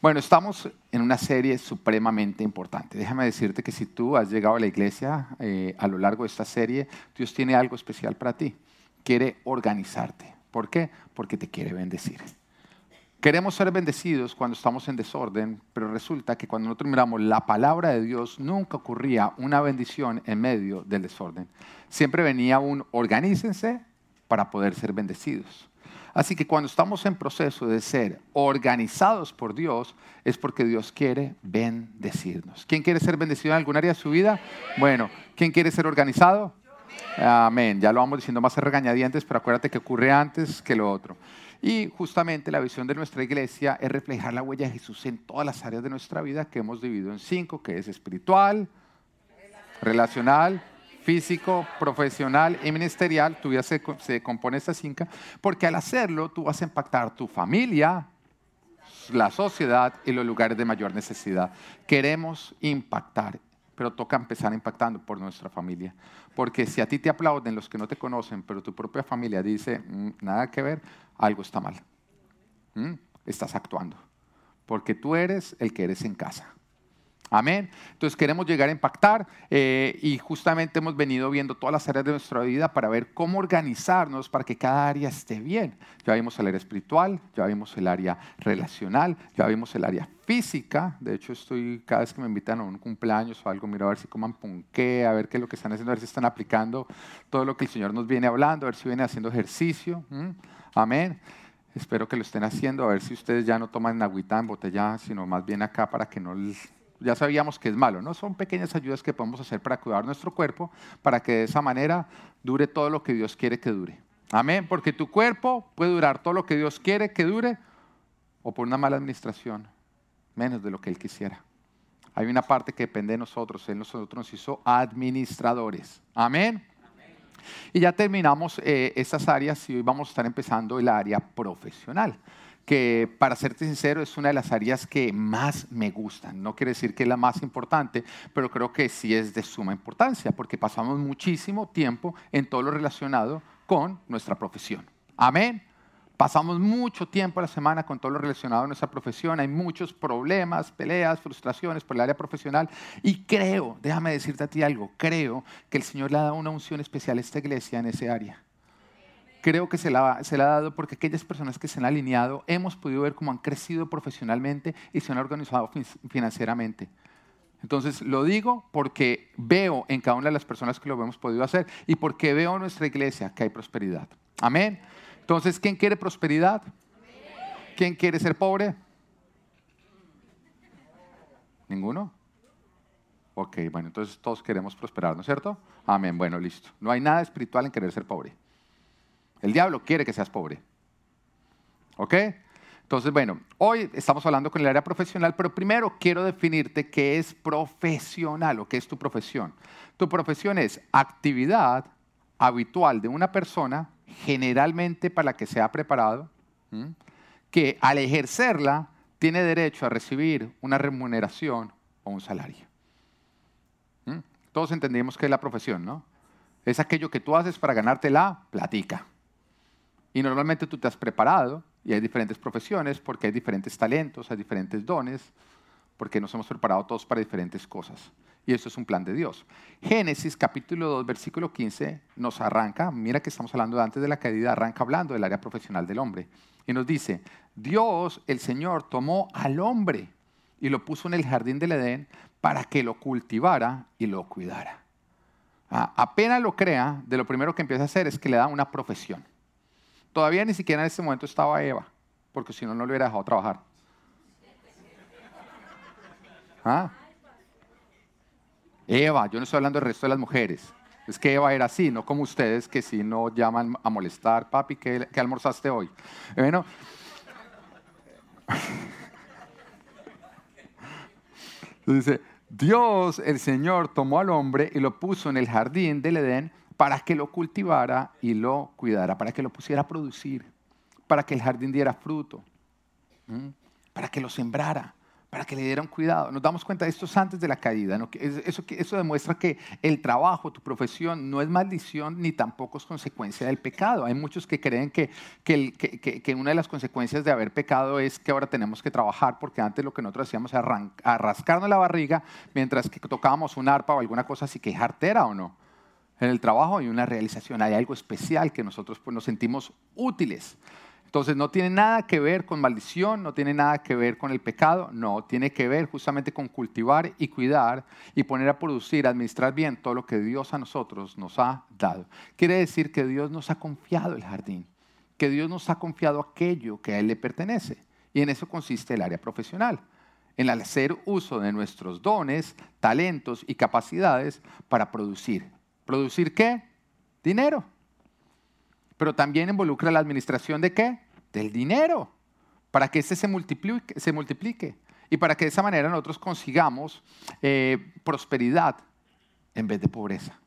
Bueno, estamos en una serie supremamente importante. Déjame decirte que si tú has llegado a la iglesia eh, a lo largo de esta serie, Dios tiene algo especial para ti. Quiere organizarte. ¿Por qué? Porque te quiere bendecir. Queremos ser bendecidos cuando estamos en desorden, pero resulta que cuando nosotros miramos la palabra de Dios, nunca ocurría una bendición en medio del desorden. Siempre venía un organícense para poder ser bendecidos. Así que cuando estamos en proceso de ser organizados por Dios, es porque Dios quiere bendecirnos. ¿Quién quiere ser bendecido en algún área de su vida? Bueno, ¿quién quiere ser organizado? Amén. Ya lo vamos diciendo más regañadientes, pero acuérdate que ocurre antes que lo otro. Y justamente la visión de nuestra iglesia es reflejar la huella de Jesús en todas las áreas de nuestra vida que hemos dividido en cinco, que es espiritual, relacional, físico, profesional y ministerial. Tu vida se, se compone de estas cinco, porque al hacerlo tú vas a impactar tu familia, la sociedad y los lugares de mayor necesidad. Queremos impactar pero toca empezar impactando por nuestra familia. Porque si a ti te aplauden los que no te conocen, pero tu propia familia dice, mm, nada que ver, algo está mal. ¿Mm? Estás actuando. Porque tú eres el que eres en casa. Amén. Entonces queremos llegar a impactar eh, y justamente hemos venido viendo todas las áreas de nuestra vida para ver cómo organizarnos para que cada área esté bien. Ya vimos el área espiritual, ya vimos el área relacional, ya vimos el área física. De hecho, estoy cada vez que me invitan a un cumpleaños o algo, miro a ver si coman ponqué, a ver qué es lo que están haciendo, a ver si están aplicando todo lo que el Señor nos viene hablando, a ver si viene haciendo ejercicio. Amén. Espero que lo estén haciendo, a ver si ustedes ya no toman agüita en botella, sino más bien acá para que no les ya sabíamos que es malo, ¿no? Son pequeñas ayudas que podemos hacer para cuidar nuestro cuerpo, para que de esa manera dure todo lo que Dios quiere que dure. Amén, porque tu cuerpo puede durar todo lo que Dios quiere que dure o por una mala administración, menos de lo que Él quisiera. Hay una parte que depende de nosotros, Él nosotros nos hizo administradores. Amén. Y ya terminamos eh, estas áreas y hoy vamos a estar empezando el área profesional que para serte sincero es una de las áreas que más me gustan. No quiere decir que es la más importante, pero creo que sí es de suma importancia, porque pasamos muchísimo tiempo en todo lo relacionado con nuestra profesión. Amén. Pasamos mucho tiempo a la semana con todo lo relacionado a nuestra profesión. Hay muchos problemas, peleas, frustraciones por el área profesional. Y creo, déjame decirte a ti algo, creo que el Señor le ha dado una unción especial a esta iglesia en ese área creo que se la, se la, ha dado porque aquellas personas que se han alineado hemos podido ver cómo han crecido profesionalmente y se han organizado financieramente. Entonces lo digo porque veo en cada una de las personas que lo hemos podido hacer y porque veo en nuestra iglesia que hay prosperidad. Amén. Entonces, ¿quién quiere prosperidad? ¿Quién quiere ser pobre? ¿Ninguno? Ok, bueno, entonces todos queremos prosperar, ¿no es cierto? Amén, bueno, listo. No hay nada espiritual en querer ser pobre. El diablo quiere que seas pobre. ¿Ok? Entonces, bueno, hoy estamos hablando con el área profesional, pero primero quiero definirte qué es profesional o qué es tu profesión. Tu profesión es actividad habitual de una persona, generalmente para la que se ha preparado, que al ejercerla tiene derecho a recibir una remuneración o un salario. Todos entendemos que es la profesión, ¿no? Es aquello que tú haces para ganarte la platica. Y normalmente tú te has preparado y hay diferentes profesiones porque hay diferentes talentos, hay diferentes dones, porque nos hemos preparado todos para diferentes cosas. Y eso es un plan de Dios. Génesis capítulo 2, versículo 15 nos arranca, mira que estamos hablando de antes de la caída, arranca hablando del área profesional del hombre. Y nos dice, Dios, el Señor, tomó al hombre y lo puso en el jardín del Edén para que lo cultivara y lo cuidara. Ah, apenas lo crea, de lo primero que empieza a hacer es que le da una profesión. Todavía ni siquiera en ese momento estaba Eva, porque si no, no le hubiera dejado trabajar. ¿Ah? Eva, yo no estoy hablando del resto de las mujeres. Es que Eva era así, no como ustedes que si no llaman a molestar, papi, ¿qué, almorzaste hoy? Bueno, dice, Dios, el Señor, tomó al hombre y lo puso en el jardín del Edén para que lo cultivara y lo cuidara, para que lo pusiera a producir, para que el jardín diera fruto, para que lo sembrara, para que le dieran cuidado. Nos damos cuenta de esto antes de la caída. Eso, eso demuestra que el trabajo, tu profesión, no es maldición ni tampoco es consecuencia del pecado. Hay muchos que creen que, que, que, una de las consecuencias de haber pecado es que ahora tenemos que trabajar porque antes lo que nosotros hacíamos era rascarnos la barriga mientras que tocábamos un arpa o alguna cosa así que es artera o no. En el trabajo hay una realización, hay algo especial que nosotros pues, nos sentimos útiles. Entonces no tiene nada que ver con maldición, no tiene nada que ver con el pecado, no, tiene que ver justamente con cultivar y cuidar y poner a producir, administrar bien todo lo que Dios a nosotros nos ha dado. Quiere decir que Dios nos ha confiado el jardín, que Dios nos ha confiado aquello que a Él le pertenece. Y en eso consiste el área profesional, en hacer uso de nuestros dones, talentos y capacidades para producir. ¿Producir qué? Dinero pero también involucra la administración de qué? Del dinero, para que ese se multiplique, se multiplique y para que de esa manera nosotros consigamos eh, prosperidad en vez de pobreza.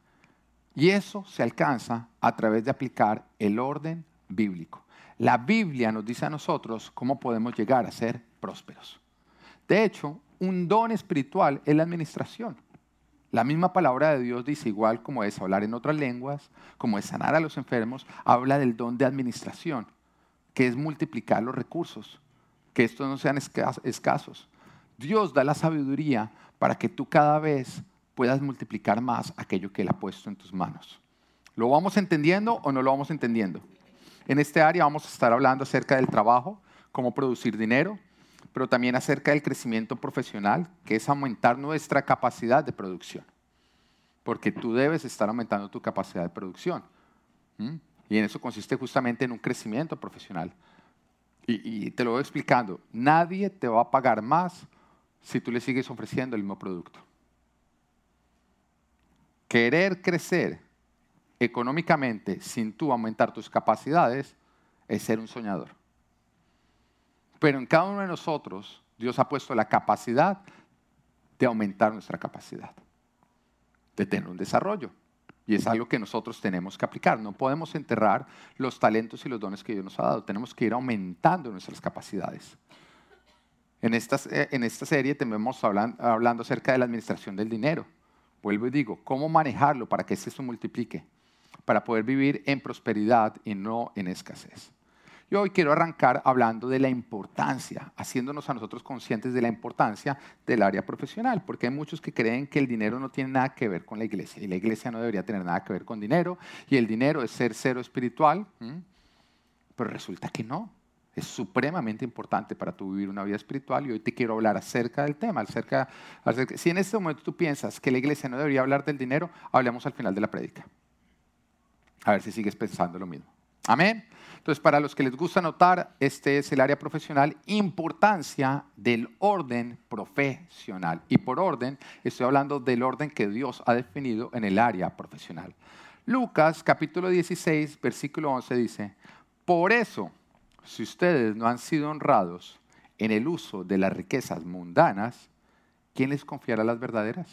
Y eso se alcanza a través de aplicar el orden bíblico. La Biblia nos dice a nosotros cómo podemos llegar a ser prósperos. De hecho, un don espiritual es la administración. La misma palabra de Dios dice, igual como es hablar en otras lenguas, como es sanar a los enfermos, habla del don de administración, que es multiplicar los recursos, que estos no sean escasos. Dios da la sabiduría para que tú cada vez puedas multiplicar más aquello que Él ha puesto en tus manos. ¿Lo vamos entendiendo o no lo vamos entendiendo? En este área vamos a estar hablando acerca del trabajo, cómo producir dinero, pero también acerca del crecimiento profesional, que es aumentar nuestra capacidad de producción. Porque tú debes estar aumentando tu capacidad de producción. Y en eso consiste justamente en un crecimiento profesional. Y, y, te lo voy explicando. Nadie te va a pagar más si tú le sigues ofreciendo el mismo producto. Querer crecer económicamente sin tú aumentar tus capacidades es ser un soñador. Pero en cada uno de nosotros, Dios ha puesto la capacidad de aumentar nuestra capacidad, de tener un desarrollo. Y es algo que nosotros tenemos que aplicar. No podemos enterrar los talentos y los dones que Dios nos ha dado. Tenemos que ir aumentando nuestras capacidades. En esta, en esta serie tenemos hablando, hablando acerca de la administración del dinero. Vuelvo y digo, cómo manejarlo para que se multiplique, para poder vivir en prosperidad y no en escasez. Yo hoy quiero arrancar hablando de la importancia, haciéndonos a nosotros conscientes de la importancia del área profesional, porque hay muchos que creen que el dinero no tiene nada que ver con la iglesia y la iglesia no debería tener nada que ver con dinero y el dinero es ser cero espiritual, pero resulta que no. Es supremamente importante para tu vivir una vida espiritual y hoy te quiero hablar acerca del tema. Acerca, acerca, si en este momento tú piensas que la iglesia no debería hablar del dinero, hablemos al final de la prédica. A ver si sigues pensando lo mismo. Amén. Entonces, para los que les gusta notar, este es el área profesional, importancia del orden profesional. Y por orden, estoy hablando del orden que Dios ha definido en el área profesional. Lucas capítulo 16, versículo 11 dice, por eso, si ustedes no han sido honrados en el uso de las riquezas mundanas, ¿quién les confiará las verdaderas?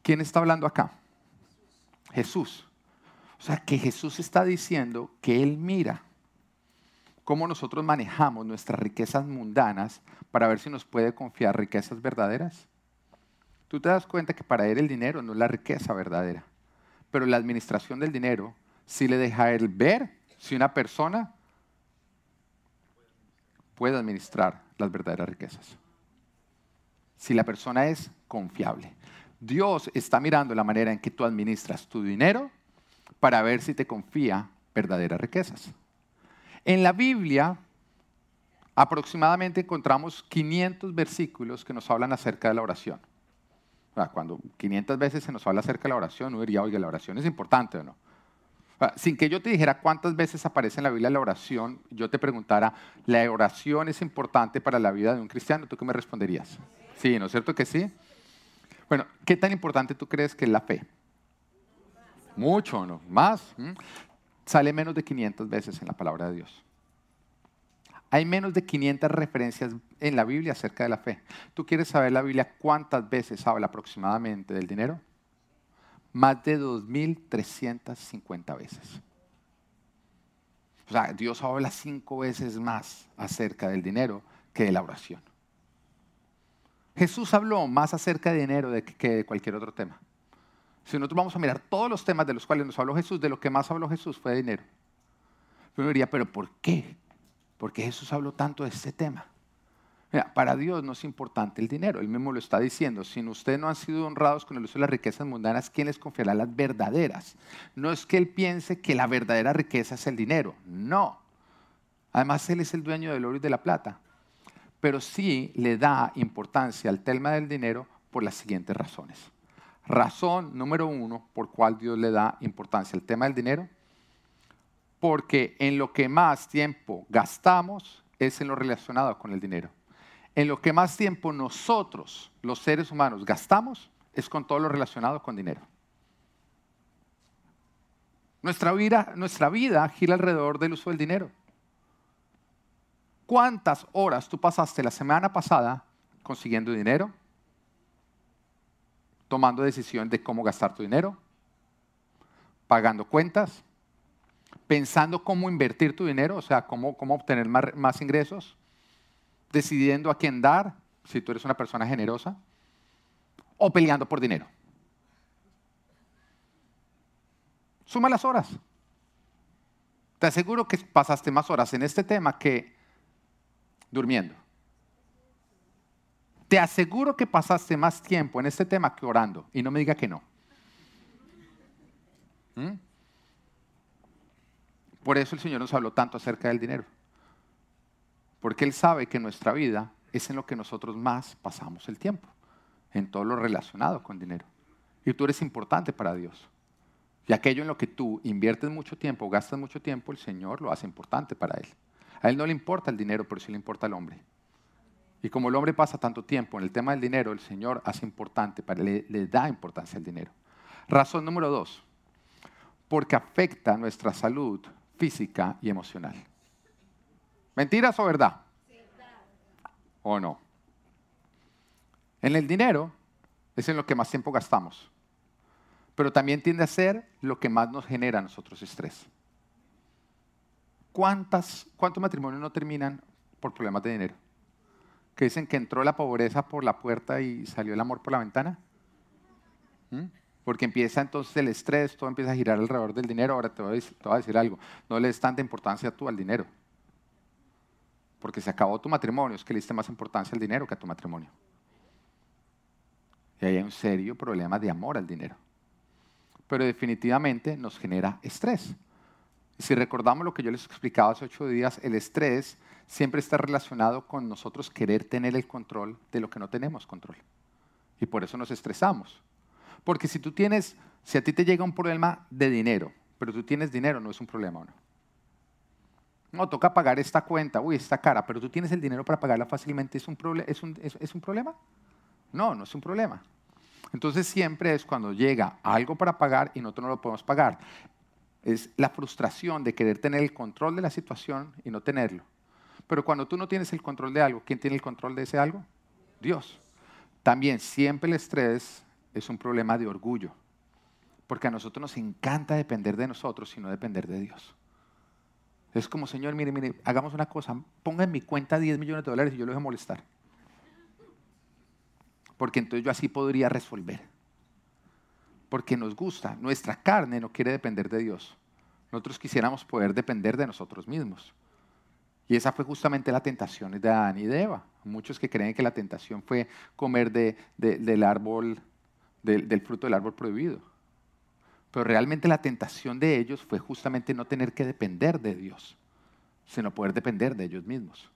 ¿Quién está hablando acá? Jesús. O sea, que Jesús está diciendo que Él mira cómo nosotros manejamos nuestras riquezas mundanas para ver si nos puede confiar riquezas verdaderas. Tú te das cuenta que para Él el dinero no es la riqueza verdadera, pero la administración del dinero sí le deja a Él ver si una persona puede administrar las verdaderas riquezas. Si la persona es confiable. Dios está mirando la manera en que tú administras tu dinero para ver si te confía verdaderas riquezas. En la Biblia aproximadamente encontramos 500 versículos que nos hablan acerca de la oración. Cuando 500 veces se nos habla acerca de la oración, uno diría, oiga, la oración es importante o no. Sin que yo te dijera cuántas veces aparece en la Biblia la oración, yo te preguntara, ¿la oración es importante para la vida de un cristiano? ¿Tú qué me responderías? Sí, ¿no es cierto que sí? Bueno, ¿qué tan importante tú crees que es la fe? Mucho, ¿no? Más. Sale menos de 500 veces en la palabra de Dios. Hay menos de 500 referencias en la Biblia acerca de la fe. ¿Tú quieres saber la Biblia cuántas veces habla aproximadamente del dinero? Más de 2.350 veces. O sea, Dios habla cinco veces más acerca del dinero que de la oración. Jesús habló más acerca de dinero que de cualquier otro tema. Si nosotros vamos a mirar todos los temas de los cuales nos habló Jesús, de lo que más habló Jesús fue de dinero. Uno diría, pero ¿por qué? ¿Por qué Jesús habló tanto de este tema? Mira, para Dios no es importante el dinero, Él mismo lo está diciendo. Si ustedes no han sido honrados con el uso de las riquezas mundanas, ¿quién les confiará las verdaderas? No es que Él piense que la verdadera riqueza es el dinero, no. Además, Él es el dueño del oro y de la plata. Pero sí le da importancia al tema del dinero por las siguientes razones. Razón número uno por cual Dios le da importancia al tema del dinero, porque en lo que más tiempo gastamos es en lo relacionado con el dinero en lo que más tiempo nosotros, los seres humanos, gastamos es con todo lo relacionado con dinero. Nuestra vida, nuestra vida gira alrededor del uso del dinero. ¿Cuántas horas tú pasaste la semana pasada consiguiendo dinero? Tomando decisión de cómo gastar tu dinero, pagando cuentas, pensando cómo invertir tu dinero, o sea, cómo, cómo obtener más, más ingresos, decidiendo a quién dar, si tú eres una persona generosa, o peleando por dinero. Suma las horas. Te aseguro que pasaste más horas en este tema que durmiendo. Te aseguro que pasaste más tiempo en este tema que orando. Y no me diga que no. ¿Mm? Por eso el Señor nos habló tanto acerca del dinero. Porque Él sabe que nuestra vida es en lo que nosotros más pasamos el tiempo, en todo lo relacionado con dinero. Y tú eres importante para Dios. Y aquello en lo que tú inviertes mucho tiempo, gastas mucho tiempo, el Señor lo hace importante para Él. A Él no le importa el dinero, pero sí le importa el hombre. Y como el hombre pasa tanto tiempo en el tema del dinero, el Señor hace importante, le, da importancia al dinero. Razón número dos, porque afecta nuestra salud física y emocional. ¿Mentiras o verdad? ¿O no? En el dinero es en lo que más tiempo gastamos, pero también tiende a ser lo que más nos genera a nosotros estrés. ¿Cuántas, ¿Cuántos matrimonios no terminan por problemas de dinero? Que dicen que entró la pobreza por la puerta y salió el amor por la ventana. ¿Mm? Porque empieza entonces el estrés, todo empieza a girar alrededor del dinero. Ahora te voy, a decir, algo, no le des tanta importancia tú al dinero porque se acabó tu matrimonio, es que le diste más importancia al dinero que a tu matrimonio. Y hay un serio problema de amor al dinero. Pero definitivamente nos genera estrés. Y si recordamos lo que yo les explicaba hace ocho días, el estrés siempre está relacionado con nosotros querer tener el control de lo que no tenemos control. Y por eso nos estresamos. Porque si tú tienes, si a ti te llega un problema de dinero, pero tú tienes dinero, no es un problema o no. No, toca pagar esta cuenta, uy, está cara, pero tú tienes el dinero para pagarla fácilmente, ¿es un, es un, es un problema? No, no es un problema. Entonces siempre es cuando llega algo para pagar y nosotros no lo podemos pagar. Es la frustración de querer tener el control de la situación y no tenerlo. Pero cuando tú no tienes el control de algo, ¿quién tiene el control de ese algo? Dios. También siempre el estrés es un problema de orgullo. Porque a nosotros nos encanta depender de nosotros y no depender de Dios. Es como, Señor, mire, mire, hagamos una cosa, ponga en mi cuenta 10 millones de dólares y yo lo voy a molestar. Porque entonces yo así podría resolver. Porque nos gusta, nuestra carne no quiere depender de Dios. Nosotros quisiéramos poder depender de nosotros mismos. Y esa fue justamente la tentación de Adán y de Eva. Muchos que creen que la tentación fue comer del árbol, del fruto del árbol prohibido. Pero realmente la tentación de ellos fue justamente no tener que depender de Dios, sino poder depender de ellos mismos.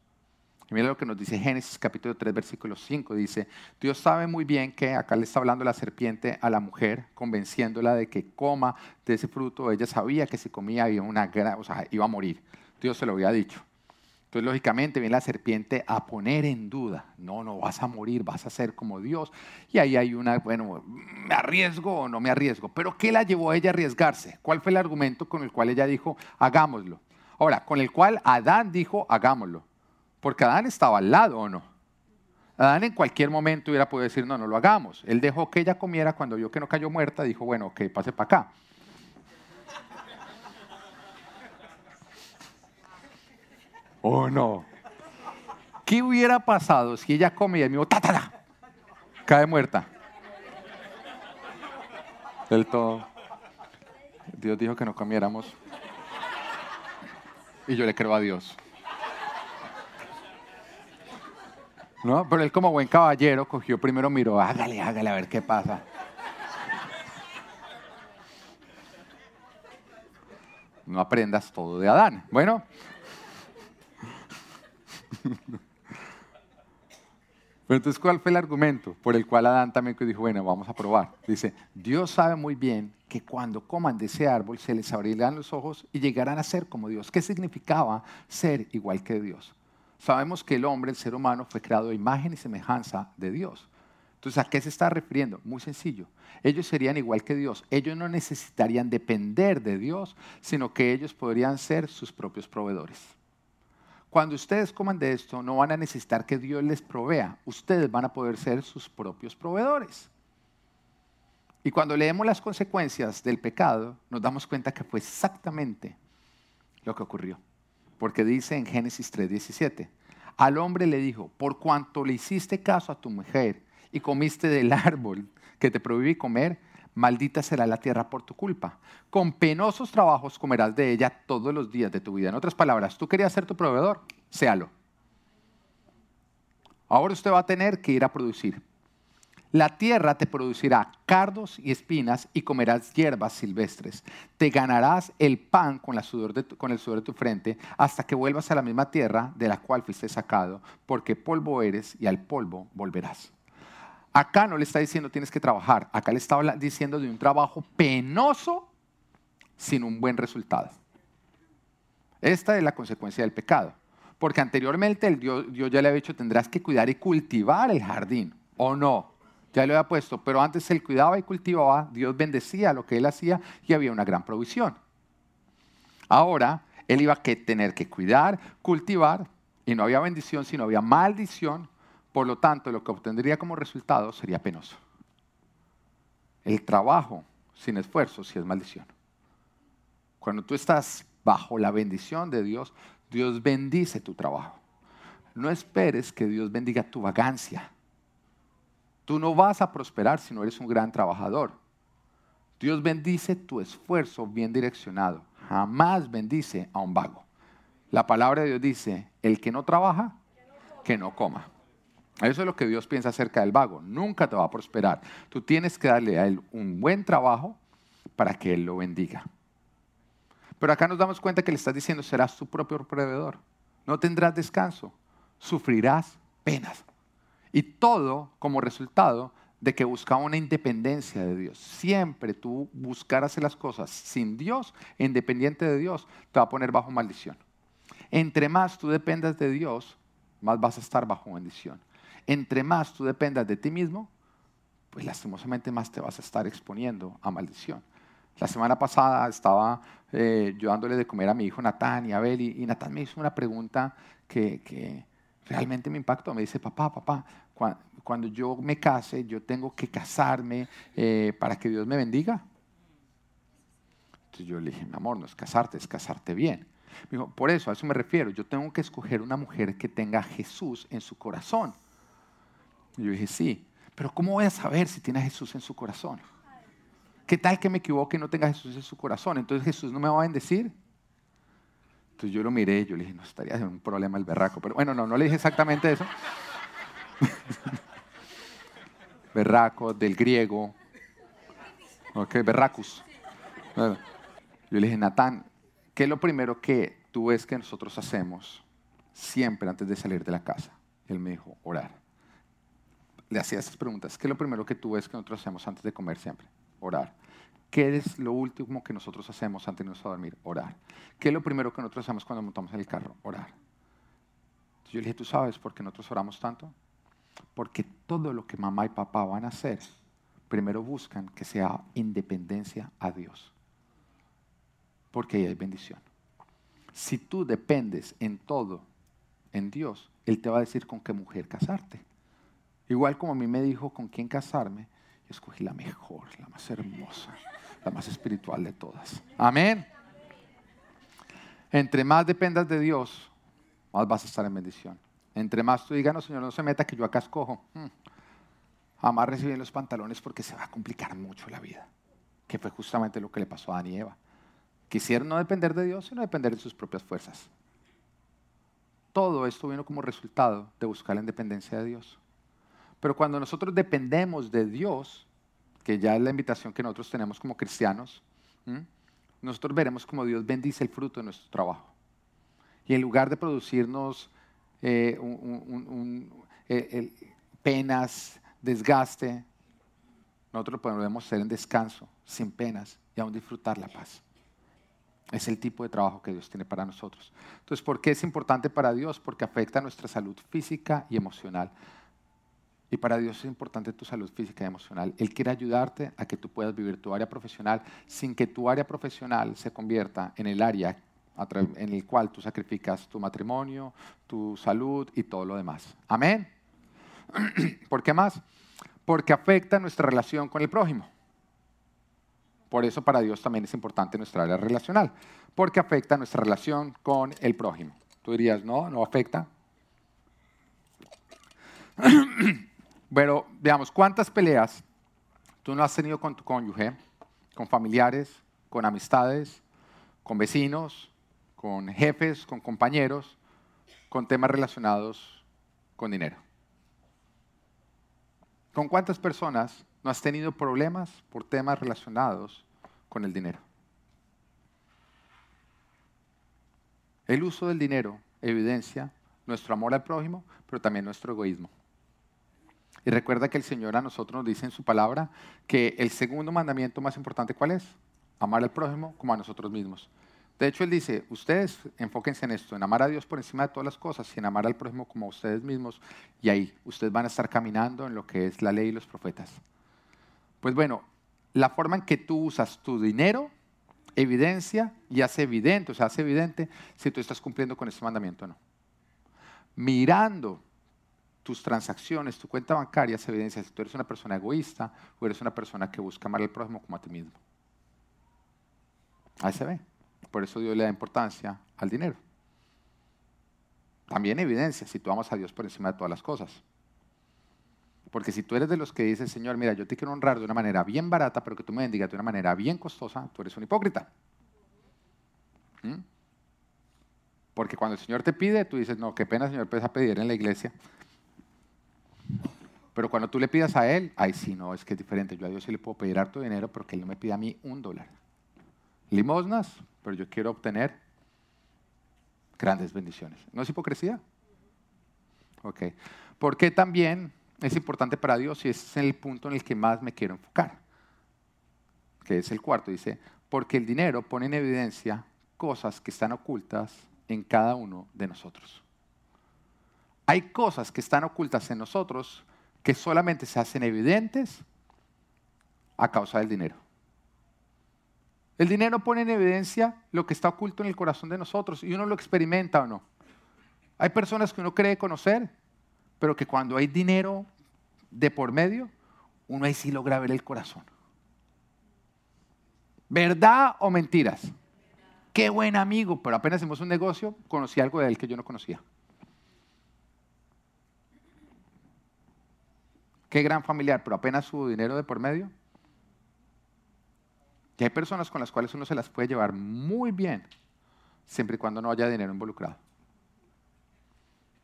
Y mira lo que nos dice Génesis capítulo 3, versículo 5. Dice, Dios sabe muy bien que acá le está hablando la serpiente a la mujer, convenciéndola de que coma de ese fruto. Ella sabía que si comía iba, una, o sea, iba a morir. Dios se lo había dicho. Entonces, lógicamente, viene la serpiente a poner en duda, no, no vas a morir, vas a ser como Dios. Y ahí hay una, bueno, ¿me arriesgo o no me arriesgo? Pero ¿qué la llevó a ella a arriesgarse? ¿Cuál fue el argumento con el cual ella dijo, hagámoslo? Ahora, con el cual Adán dijo, hagámoslo. Porque Adán estaba al lado o no. Adán en cualquier momento hubiera podido decir, no, no lo hagamos. Él dejó que ella comiera cuando vio que no cayó muerta, dijo, bueno, ok, pase para acá. ¿O no? ¿Qué hubiera pasado si ella come y me dijo, Cae muerta. Del todo. Dios dijo que no comiéramos. Y yo le creo a Dios. ¿No? Pero él como buen caballero cogió primero, miró, hágale, hágale, a ver qué pasa. No aprendas todo de Adán. Bueno. Pero entonces, ¿cuál fue el argumento por el cual Adán también dijo, bueno, vamos a probar? Dice, Dios sabe muy bien que cuando coman de ese árbol se les abrirán los ojos y llegarán a ser como Dios. ¿Qué significaba ser igual que Dios? Sabemos que el hombre, el ser humano, fue creado a imagen y semejanza de Dios. Entonces, ¿a qué se está refiriendo? Muy sencillo. Ellos serían igual que Dios. Ellos no necesitarían depender de Dios, sino que ellos podrían ser sus propios proveedores. Cuando ustedes coman de esto, no van a necesitar que Dios les provea. Ustedes van a poder ser sus propios proveedores. Y cuando leemos las consecuencias del pecado, nos damos cuenta que fue exactamente lo que ocurrió. Porque dice en Génesis 3:17, al hombre le dijo, por cuanto le hiciste caso a tu mujer y comiste del árbol que te prohibí comer, maldita será la tierra por tu culpa. Con penosos trabajos comerás de ella todos los días de tu vida. En otras palabras, tú querías ser tu proveedor, séalo. Ahora usted va a tener que ir a producir. La tierra te producirá cardos y espinas y comerás hierbas silvestres. Te ganarás el pan con, el sudor de tu frente hasta que vuelvas a la misma tierra de la cual fuiste sacado, porque polvo eres y al polvo volverás. Acá no le está diciendo tienes que trabajar, acá le está diciendo de un trabajo penoso sin un buen resultado. Esta es la consecuencia del pecado. Porque anteriormente el Dios, ya le había dicho tendrás que cuidar y cultivar el jardín, ¿o no? Ya lo había puesto, pero antes él cuidaba y cultivaba, Dios bendecía lo que él hacía y había una gran provisión. Ahora él iba a tener que cuidar, cultivar, y no había bendición, sino había maldición, por lo tanto, lo que obtendría como resultado sería penoso. El trabajo sin esfuerzo sí es maldición. Cuando tú estás bajo la bendición de Dios, Dios bendice tu trabajo. No esperes que Dios bendiga tu vagancia. Tú no vas a prosperar si no eres un gran trabajador. Dios bendice tu esfuerzo bien direccionado. Jamás bendice a un vago. La palabra de Dios dice, el que no trabaja, que no coma. Eso es lo que Dios piensa acerca del vago. Nunca te va a prosperar. Tú tienes que darle a él un buen trabajo para que él lo bendiga. Pero acá nos damos cuenta que le estás diciendo, serás tu propio proveedor. No tendrás descanso. Sufrirás penas. Y todo como resultado de que buscaba una independencia de Dios. Siempre tú buscar hacer las cosas sin Dios, independiente de Dios, te va a poner bajo maldición. Entre más tú dependas de Dios, más vas a estar bajo bendición entre más tú dependas de ti mismo, pues lastimosamente más te vas a estar exponiendo a maldición. La semana pasada estaba eh, yo dándole de comer a mi hijo Natán y Abel y, Natán me hizo una pregunta que, realmente me impactó. Me dice, papá, papá, cuando, yo me case, yo tengo que casarme eh, para que Dios me bendiga. Entonces yo le dije, mi amor, no es casarte, es casarte bien. Me dijo, por eso, a eso me refiero. Yo tengo que escoger una mujer que tenga a Jesús en su corazón. Y yo dije, sí, pero ¿cómo voy a saber si tiene a Jesús en su corazón? ¿Qué tal que me equivoque y no tenga a Jesús en su corazón? Entonces Jesús no me va a bendecir. Entonces yo lo miré yo le dije, no estaría en un problema el berraco. Pero bueno, no, no le dije exactamente eso. berraco, del griego. Ok, berracus. Yo le dije, Natán, ¿qué es lo primero que tú ves que nosotros hacemos siempre antes de salir de la casa? Él me dijo, orar le hacía estas preguntas. ¿Qué es lo primero que tú ves que nosotros hacemos antes de comer siempre? Orar. ¿Qué es lo último que nosotros hacemos antes de irnos a dormir? Orar. ¿Qué es lo primero que nosotros hacemos cuando montamos en el carro? Orar. yo le dije, ¿tú sabes por qué nosotros oramos tanto? Porque todo lo que mamá y papá van a hacer, primero buscan que sea independencia a Dios. Porque ahí hay bendición. Si tú dependes en todo en Dios, Él te va a decir con qué mujer casarte. Igual como a mí me dijo con quién casarme, yo escogí la mejor, la más hermosa, la más espiritual de todas. Amén. Entre más dependas de Dios, más vas a estar en bendición. Entre más tú digas, no, Señor, no se meta que yo acá escojo. Hmm. amarres bien los pantalones porque se va a complicar mucho la vida, que fue justamente lo que le pasó a Adán y Eva. Quisieron no depender de Dios, sino depender de sus propias fuerzas. Todo esto vino como resultado de buscar la independencia de Dios. Pero cuando nosotros dependemos de Dios, que ya es la invitación que nosotros tenemos como cristianos, nosotros veremos como Dios bendice el fruto de nuestro trabajo. Y en lugar de producirnos eh, eh, penas, desgaste, nosotros podemos ser en descanso, sin penas y aún disfrutar la paz. Es el tipo de trabajo que Dios tiene para nosotros. Entonces, ¿por qué es importante para Dios? Porque afecta a nuestra salud física y emocional. Y para Dios es importante tu salud física y emocional. Él quiere ayudarte a que tú puedas vivir tu área profesional sin que tu área profesional se convierta en el área en el cual tú sacrificas tu matrimonio, tu salud y todo lo demás. Amén. ¿Por qué más? Porque afecta nuestra relación con el prójimo. Por eso para Dios también es importante nuestra área relacional, porque afecta nuestra relación con el prójimo. Tú dirías, no, no afecta. Pero veamos, ¿cuántas peleas tú no has tenido con tu cónyuge, con familiares, con amistades, con vecinos, con jefes, con compañeros, con temas relacionados con dinero? ¿Con cuántas personas no has tenido problemas por temas relacionados con el dinero? El uso del dinero evidencia nuestro amor al prójimo, pero también nuestro egoísmo. Y recuerda que el Señor a nosotros nos dice en su palabra que el segundo mandamiento más importante, ¿cuál es? Amar al prójimo como a nosotros mismos. De hecho, Él dice, ustedes enfóquense en esto, en amar a Dios por encima de todas las cosas y en amar al prójimo como a ustedes mismos. Y ahí ustedes van a estar caminando en lo que es la ley y los profetas. Pues bueno, la forma en que tú usas tu dinero evidencia y hace evidente, o sea, hace evidente si tú estás cumpliendo con este mandamiento o no. Mirando tus transacciones, tu cuenta bancaria, hace evidencia si tú eres una persona egoísta o eres una persona que busca amar al prójimo como a ti mismo. Ahí se ve. Por eso Dios le da importancia al dinero. También evidencia si tú amas a Dios por encima de todas las cosas. Porque si tú eres de los que dices, Señor, mira, yo te quiero honrar de una manera bien barata, pero que tú me bendigas de una manera bien costosa, tú eres un hipócrita. ¿Mm? Porque cuando el Señor te pide, tú dices, no, qué pena, Señor, puedes a pedir en la iglesia. Pero cuando tú le pidas a Él, ay, sí, no, es que es diferente. Yo a Dios sí le puedo pedir harto dinero, pero que Él no me pida a mí un dólar. Limosnas, pero yo quiero obtener grandes bendiciones. ¿No es hipocresía? Ok. ¿Por qué también es importante para Dios y es el punto en el que más me quiero enfocar? Que es el cuarto. Dice, porque el dinero pone en evidencia cosas que están ocultas en cada uno de nosotros. Hay cosas que están ocultas en nosotros que solamente se hacen evidentes a causa del dinero. El dinero pone en evidencia lo que está oculto en el corazón de nosotros y uno lo experimenta o no. Hay personas que uno cree conocer, pero que cuando hay dinero de por medio, uno ahí sí logra ver el corazón. ¿Verdad o mentiras? Qué buen amigo, pero apenas hicimos un negocio, conocí algo de él que yo no conocía. Qué gran familiar, pero apenas hubo dinero de por medio, que hay personas con las cuales uno se las puede llevar muy bien, siempre y cuando no haya dinero involucrado.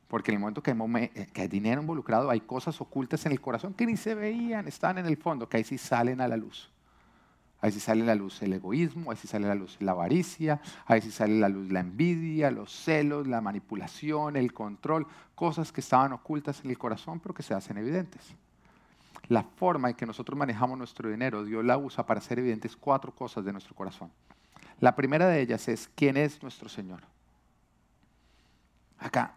Porque en el momento que hay, eh, que hay, dinero involucrado, hay cosas ocultas en el corazón que ni se veían, están en el fondo, que ahí sí salen a la luz. Ahí sí sale a la luz el egoísmo, ahí sí sale a la luz la avaricia, ahí sí sale a la luz la envidia, los celos, la manipulación, el control, cosas que estaban ocultas en el corazón pero que se hacen evidentes la forma en que nosotros manejamos nuestro dinero, Dios la usa para hacer evidentes cuatro cosas de nuestro corazón. La primera de ellas es quién es nuestro Señor. Acá,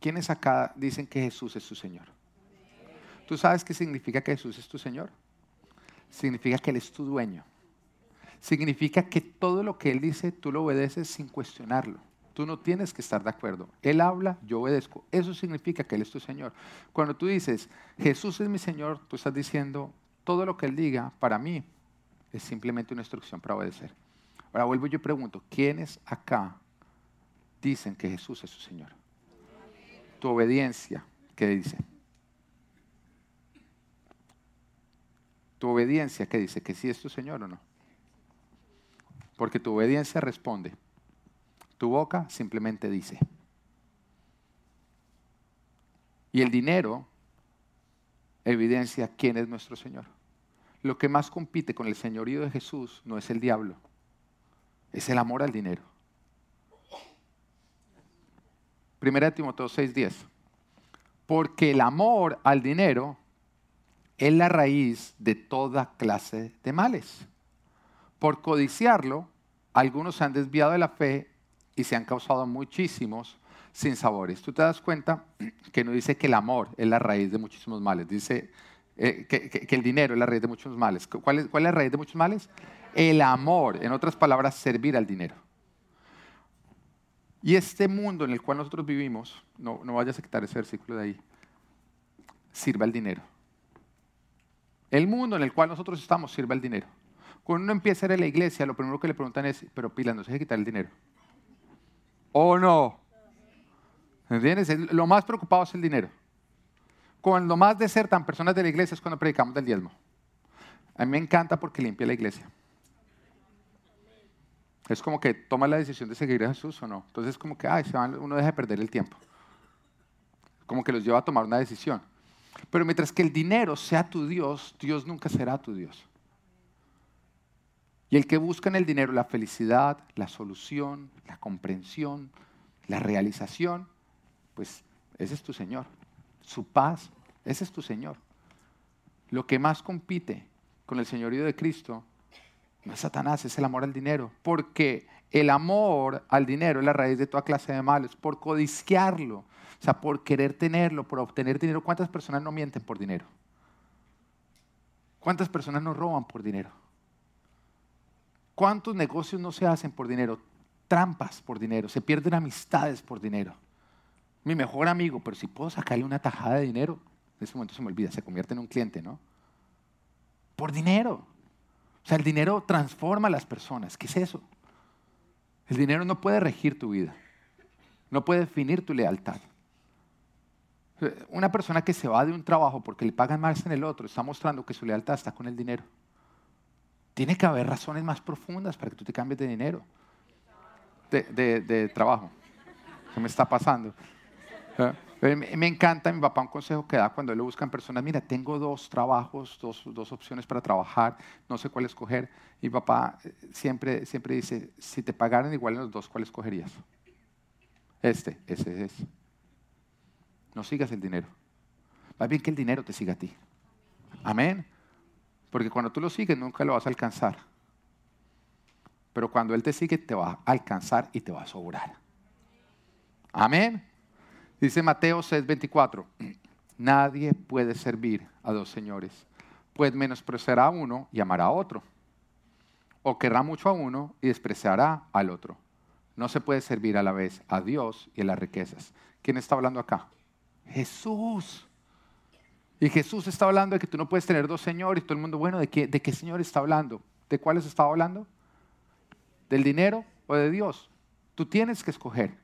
¿quiénes acá dicen que Jesús es su Señor? ¿Tú sabes qué significa que Jesús es tu Señor? Significa que Él es tu dueño. Significa que todo lo que Él dice tú lo obedeces sin cuestionarlo. Tú no tienes que estar de acuerdo. Él habla, yo obedezco. Eso significa que Él es tu Señor. Cuando tú dices, Jesús es mi Señor, tú estás diciendo, todo lo que Él diga para mí es simplemente una instrucción para obedecer. Ahora vuelvo y yo pregunto, ¿quiénes acá dicen que Jesús es su Señor? Tu obediencia, ¿qué dice? Tu obediencia, ¿qué dice? ¿Que sí es tu Señor o no? Porque tu obediencia responde. Tu boca simplemente dice. Y el dinero evidencia quién es nuestro Señor. Lo que más compite con el señorío de Jesús no es el diablo, es el amor al dinero. Primera de Timoteo 6:10. Porque el amor al dinero es la raíz de toda clase de males. Por codiciarlo, algunos se han desviado de la fe y se han causado muchísimos sinsabores. Tú te das cuenta que no dice que el amor es la raíz de muchísimos males, dice eh, que, el dinero es la raíz de muchos males. ¿Cuál es, ¿Cuál es la raíz de muchos males? El amor, en otras palabras, servir al dinero. Y este mundo en el cual nosotros vivimos, no, no vayas a quitar ese versículo de ahí, sirve al dinero. El mundo en el cual nosotros estamos sirve al dinero. Cuando uno empieza a ir a la iglesia, lo primero que le preguntan es, pero Pila, ¿no se debe quitar el dinero? ¿O no? ¿Entiendes? Lo más preocupado es el dinero. Cuando más desertan personas de la iglesia es cuando predicamos del diezmo. A mí me encanta porque limpia la iglesia. Es como que toma la decisión de seguir a Jesús o no. Entonces es como que ay, uno deja de perder el tiempo. Como que los lleva a tomar una decisión. Pero mientras que el dinero sea tu Dios, Dios nunca será tu Dios. Y el que busca en el dinero la felicidad, la solución, la comprensión, la realización, pues ese es tu Señor. Su paz, ese es tu Señor. Lo que más compite con el señorío de Cristo no es Satanás, es el amor al dinero. Porque el amor al dinero es la raíz de toda clase de males. Por codiciarlo, o sea, por querer tenerlo, por obtener dinero. ¿Cuántas personas no mienten por dinero? ¿Cuántas personas no roban por dinero? ¿Cuántos negocios no se hacen por dinero? Trampas por dinero, se pierden amistades por dinero mi mejor amigo, pero si puedo sacarle una tajada de dinero, en ese momento se me olvida, se convierte en un cliente, ¿no? Por dinero. O sea, el dinero transforma a las personas. ¿Qué es eso? El dinero no puede regir tu vida. No puede definir tu lealtad. Una persona que se va de un trabajo porque le pagan más en el otro está mostrando que su lealtad está con el dinero. Tiene que haber razones más profundas para que tú te cambies de dinero, de, trabajo. ¿Qué me está pasando? Me encanta mi papá un consejo que da cuando le buscan personas, mira, tengo dos trabajos, dos, dos, opciones para trabajar, no sé cuál escoger. Y papá eh, siempre, siempre dice, si te pagaran igual en los dos, ¿cuál escogerías? Este, ese es. No sigas el dinero. Va bien que el dinero te siga a ti. Amén. Porque cuando tú lo sigues nunca lo vas a alcanzar. Pero cuando Él te sigue te va a alcanzar y te va a sobrar. Amén. Dice Mateo 6:24, nadie puede servir a dos señores, pues menospreciará a uno y amará a otro, o querrá mucho a uno y despreciará al otro. No se puede servir a la vez a Dios y a las riquezas. ¿Quién está hablando acá? Jesús. Y Jesús está hablando de que tú no puedes tener dos señores. Todo el mundo, bueno, ¿de qué, ¿de qué señor está hablando? ¿De cuáles estaba hablando? ¿Del dinero o de Dios? Tú tienes que escoger.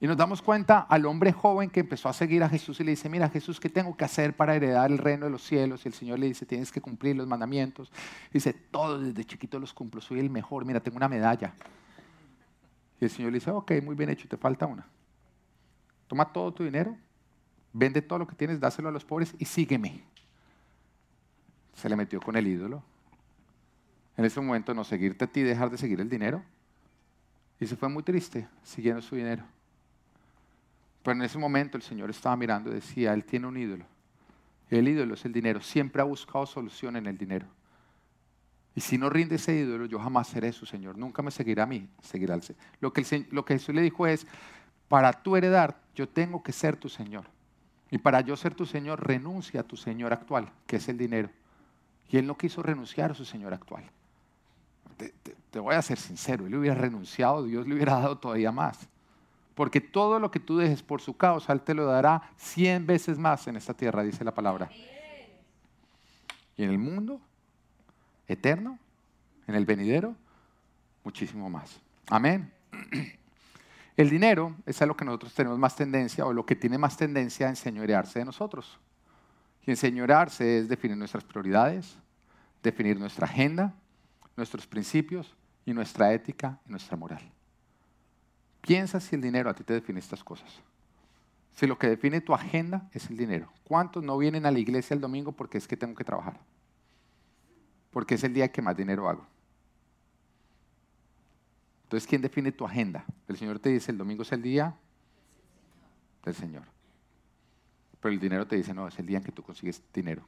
Y nos damos cuenta al hombre joven que empezó a seguir a Jesús y le dice, mira Jesús, ¿qué tengo que hacer para heredar el reino de los cielos? Y el Señor le dice, tienes que cumplir los mandamientos. Y dice, todos desde chiquito los cumplo, soy el mejor, mira, tengo una medalla. Y el Señor le dice, ok, muy bien hecho, te falta una. Toma todo tu dinero, vende todo lo que tienes, dáselo a los pobres y sígueme. Se le metió con el ídolo. En ese momento no seguirte a ti, dejar de seguir el dinero. Y se fue muy triste siguiendo su dinero. Pero en ese momento el Señor estaba mirando y decía, Él tiene un ídolo. El ídolo es el dinero. Siempre ha buscado solución en el dinero. Y si no rinde ese ídolo, yo jamás seré su Señor. Nunca me seguirá a mí, seguirá al Señor. Lo que, lo que Jesús le dijo es, para tu heredar, yo tengo que ser tu Señor. Y para yo ser tu Señor, renuncia a tu Señor actual, que es el dinero. Y Él no quiso renunciar a su Señor actual. Te, voy a ser sincero, Él hubiera renunciado, Dios le hubiera dado todavía más. Porque todo lo que tú dejes por su causa, Él te lo dará cien veces más en esta tierra, dice la palabra. Y en el mundo eterno, en el venidero, muchísimo más. Amén. El dinero es a lo que nosotros tenemos más tendencia o lo que tiene más tendencia a enseñorearse de nosotros. Y enseñorearse es definir nuestras prioridades, definir nuestra agenda, nuestros principios y nuestra ética y nuestra moral. Piensa si el dinero a ti te define estas cosas. Si lo que define tu agenda es el dinero. ¿Cuántos no vienen a la iglesia el domingo porque es que tengo que trabajar? Porque es el día que más dinero hago. Entonces, ¿quién define tu agenda? El Señor te dice, el domingo es el día del Señor. Pero el dinero te dice, no, es el día en que tú consigues dinero.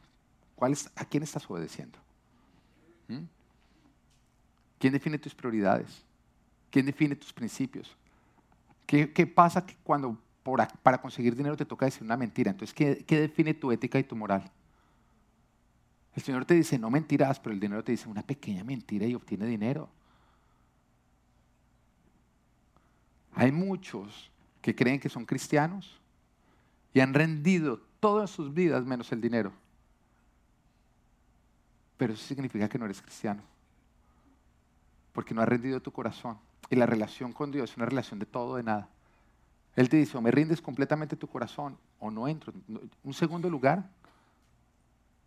¿Cuál es, ¿A quién estás obedeciendo? ¿Mm? ¿Quién define tus prioridades? ¿Quién define tus principios? ¿Qué, pasa cuando para conseguir dinero te toca decir una mentira? Entonces, ¿qué, ¿qué define tu ética y tu moral? El Señor te dice, no mentirás, pero el dinero te dice una pequeña mentira y obtiene dinero. Hay muchos que creen que son cristianos y han rendido todas sus vidas menos el dinero. Pero eso significa que no eres cristiano. Porque no has rendido tu corazón. Y la relación con Dios es una relación de todo o de nada. Él te dice, o me rindes completamente tu corazón o no entro. Un segundo lugar,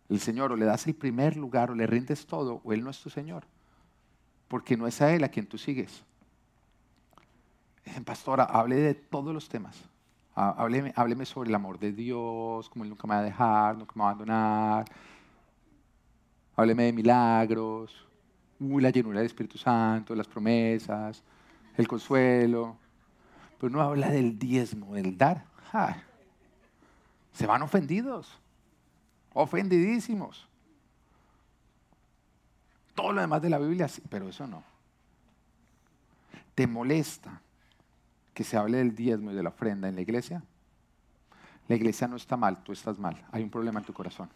el Señor o le das el primer lugar o le rindes todo o Él no es tu Señor. Porque no es a Él a quien tú sigues. Dicen, pastora, hable de todos los temas. Hábleme, sobre el amor de Dios, como Él nunca me va a dejar, nunca me va a abandonar. Hábleme de milagros, la llenura del Espíritu Santo, las promesas, el consuelo. Pero no habla del diezmo, del dar. Se van ofendidos, ofendidísimos. Todo lo demás de la Biblia, sí, pero eso no. ¿Te molesta que se hable del diezmo y de la ofrenda en la iglesia? La iglesia no está mal, tú estás mal. Hay un problema en tu corazón.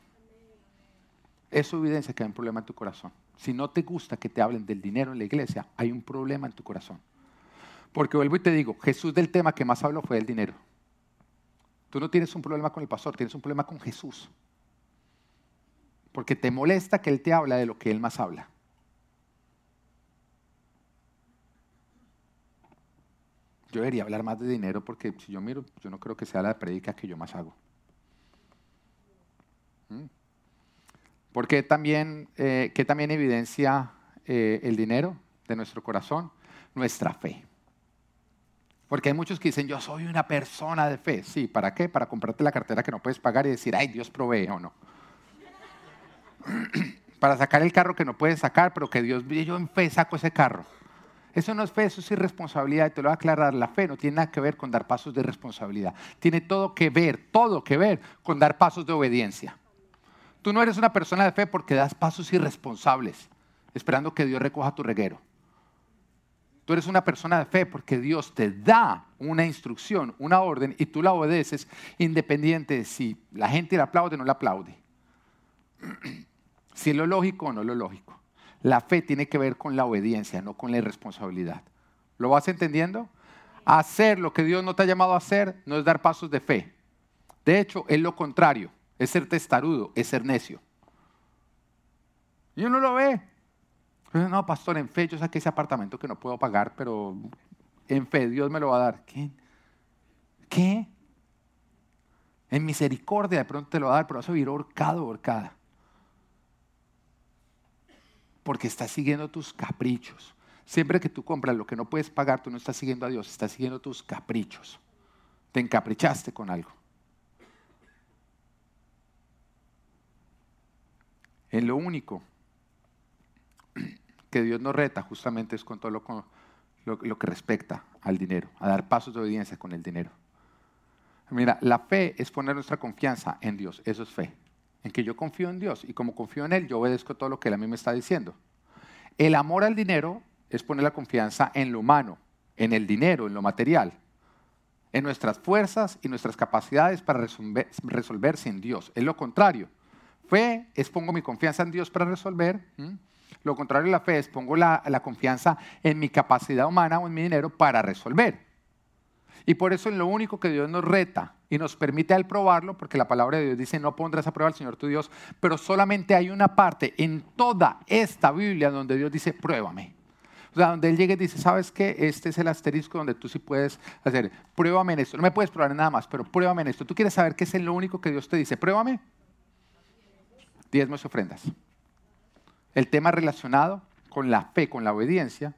Eso evidencia que hay un problema en tu corazón. Si no te gusta que te hablen del dinero en la iglesia, hay un problema en tu corazón. Porque vuelvo y te digo, Jesús del tema que más habló fue el dinero. Tú no tienes un problema con el pastor, tienes un problema con Jesús. Porque te molesta que Él te habla de lo que Él más habla. Yo debería hablar más de dinero porque si yo miro, yo no creo que sea la predica que yo más hago. ¿Mm? Porque también, eh, ¿qué también evidencia eh, el dinero de nuestro corazón? Nuestra fe. Porque hay muchos que dicen, yo soy una persona de fe. Sí, ¿para qué? Para comprarte la cartera que no puedes pagar y decir, ay, Dios provee o no. Para sacar el carro que no puedes sacar, pero que Dios, yo en fe saco ese carro. Eso no es fe, eso es irresponsabilidad. Y te lo voy a aclarar, la fe no tiene nada que ver con dar pasos de responsabilidad. Tiene todo que ver, todo que ver con dar pasos de obediencia. Tú no eres una persona de fe porque das pasos irresponsables, esperando que Dios recoja tu reguero. Tú eres una persona de fe porque Dios te da una instrucción, una orden, y tú la obedeces independiente de si la gente la aplaude o no la aplaude. Si es lo lógico o no lo lógico. La fe tiene que ver con la obediencia, no con la irresponsabilidad. ¿Lo vas entendiendo? Hacer lo que Dios no te ha llamado a hacer no es dar pasos de fe. De hecho, es lo contrario es ser testarudo, es ser necio. Y uno lo ve. No, pastor, en fe yo saqué ese apartamento que no puedo pagar, pero en fe Dios me lo va a dar. ¿Qué? ¿Qué? En misericordia de pronto te lo va a dar, pero vas a vivir horcado, horcada. Porque estás siguiendo tus caprichos. Siempre que tú compras lo que no puedes pagar, tú no estás siguiendo a Dios, estás siguiendo tus caprichos. Te encaprichaste con algo. En lo único que Dios nos reta justamente es con todo lo, lo, que respecta al dinero, a dar pasos de obediencia con el dinero. Mira, la fe es poner nuestra confianza en Dios, eso es fe. En que yo confío en Dios y como confío en Él, yo obedezco todo lo que Él a mí me está diciendo. El amor al dinero es poner la confianza en lo humano, en el dinero, en lo material, en nuestras fuerzas y nuestras capacidades para resolver, resolver sin Dios. Es lo contrario. Fe es pongo mi confianza en Dios para resolver. Lo contrario de la fe es pongo la, confianza en mi capacidad humana o en mi dinero para resolver. Y por eso es lo único que Dios nos reta y nos permite al probarlo, porque la palabra de Dios dice, no pondrás a prueba al Señor tu Dios, pero solamente hay una parte en toda esta Biblia donde Dios dice, pruébame. O sea, donde Él llega y dice, ¿sabes qué? Este es el asterisco donde tú sí puedes hacer, pruébame en esto. No me puedes probar nada más, pero pruébame en esto. Tú quieres saber qué es lo único que Dios te dice, pruébame diezmos y ofrendas. el tema relacionado con la fe, con la obediencia,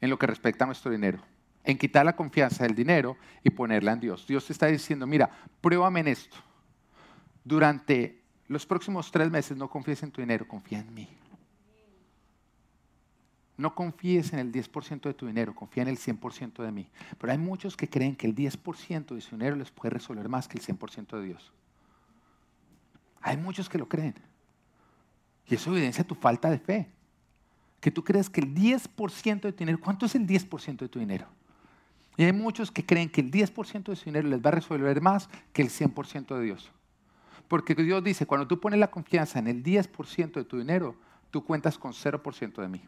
en lo que respecta a nuestro dinero, en quitar la confianza del dinero y ponerla en Dios. Dios te está diciendo, mira, pruébame en esto. Durante los próximos tres meses no confíes en tu dinero, confía en mí. No confíes en el 10% de tu dinero, confía en el 100% de mí. Pero hay muchos que creen que el 10% de su dinero les puede resolver más que el 100% de Dios. Hay muchos que lo creen. Y eso evidencia tu falta de fe. Que tú crees que el 10% de tu dinero, ¿cuánto es el 10% de tu dinero? Y hay muchos que creen que el 10% de su dinero les va a resolver más que el 100% de Dios. Porque Dios dice, cuando tú pones la confianza en el 10% de tu dinero, tú cuentas con 0% de mí.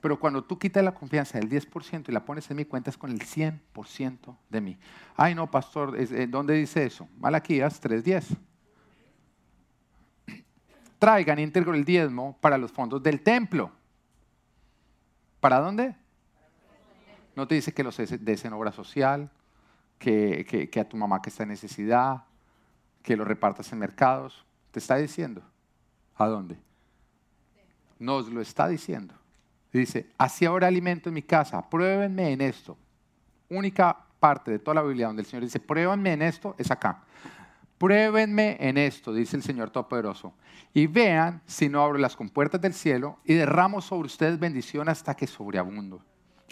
Pero cuando tú quitas la confianza del 10% y la pones en mí, cuentas con el 100% de mí. Ay, no, pastor, eh, ¿dónde dice eso? Malaquías 3.10 traigan íntegro el diezmo para los fondos del templo. ¿Para dónde? No te dice que los des en obra social, que, a tu mamá que está en necesidad, que lo repartas en mercados. Te está diciendo. ¿A dónde? Nos lo está diciendo. Dice, así ahora alimento en mi casa, pruébenme en esto. Única parte de toda la Biblia donde el Señor dice, pruébenme en esto, es acá. Pruébenme en esto, dice el Señor Todopoderoso, y vean si no abro las compuertas del cielo y derramo sobre ustedes bendición hasta que sobreabundo,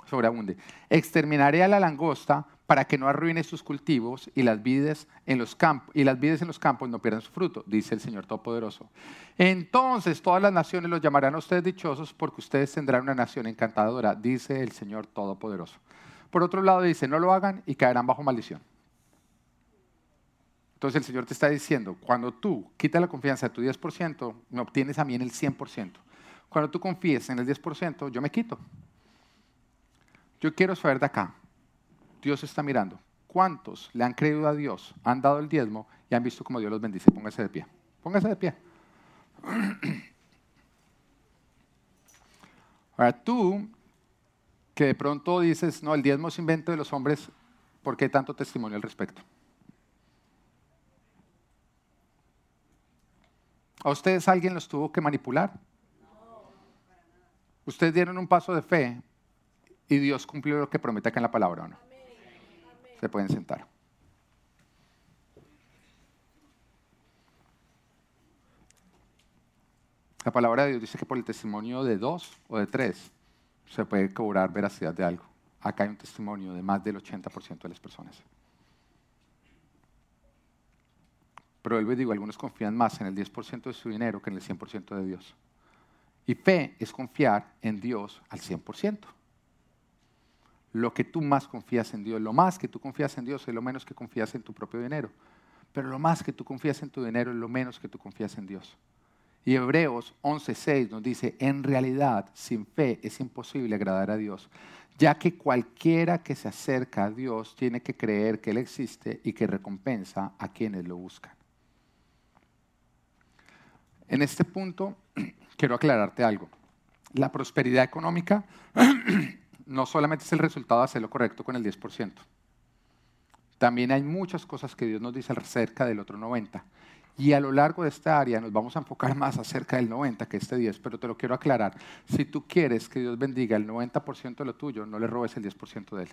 sobreabunde. Exterminaré a la langosta para que no arruine sus cultivos y las vides en los campos y las vides en los campos no pierdan su fruto, dice el Señor Todopoderoso. Entonces todas las naciones los llamarán a ustedes dichosos porque ustedes tendrán una nación encantadora, dice el Señor Todopoderoso. Por otro lado dice, no lo hagan y caerán bajo maldición. Entonces el Señor te está diciendo, cuando tú quitas la confianza de tu 10%, me obtienes a mí en el 100%. Cuando tú confíes en el 10%, yo me quito. Yo quiero saber de acá, Dios está mirando. ¿Cuántos le han creído a Dios, han dado el diezmo y han visto cómo Dios los bendice? Póngase de pie. Póngase de pie. Ahora tú, que de pronto dices, no, el diezmo es invento de los hombres, ¿por qué tanto testimonio al respecto? ¿A ustedes alguien los tuvo que manipular? Ustedes dieron un paso de fe y Dios cumplió lo que promete acá en la palabra, ¿o no? Se pueden sentar. La palabra de Dios dice que por el testimonio de dos o de tres se puede cobrar veracidad de algo. Acá hay un testimonio de más del 80% de las personas. Pero y digo, algunos confían más en el 10% de su dinero que en el 100% de Dios. Y fe es confiar en Dios al 100%. Lo que tú más confías en Dios, lo más que tú confías en Dios es lo menos que confías en tu propio dinero. Pero lo más que tú confías en tu dinero es lo menos que tú confías en Dios. Y Hebreos 11:6 nos dice, en realidad sin fe es imposible agradar a Dios, ya que cualquiera que se acerca a Dios tiene que creer que Él existe y que recompensa a quienes lo buscan. En este punto quiero aclararte algo. La prosperidad económica no solamente es el resultado de hacer lo correcto con el 10%. También hay muchas cosas que Dios nos dice acerca del otro 90%. Y a lo largo de esta área nos vamos a enfocar más acerca del 90 que este 10, pero te lo quiero aclarar. Si tú quieres que Dios bendiga el 90% de lo tuyo, no le robes el 10% de él.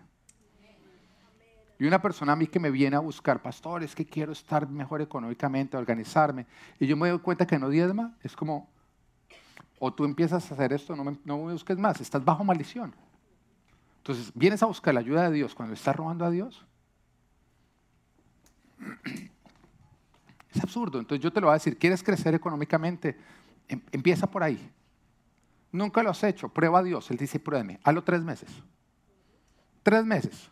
Y una persona a mí que me viene a buscar, pastor, es que quiero estar mejor económicamente, organizarme, y yo me doy cuenta que no diezma, es como, o tú empiezas a hacer esto, no me, no me busques más, estás bajo maldición. Entonces, vienes a buscar la ayuda de Dios cuando estás robando a Dios. Es absurdo. Entonces yo te lo voy a decir, ¿quieres crecer económicamente? Em, empieza por ahí. Nunca lo has hecho, prueba a Dios. Él dice, pruébame, hazlo tres meses. Tres meses.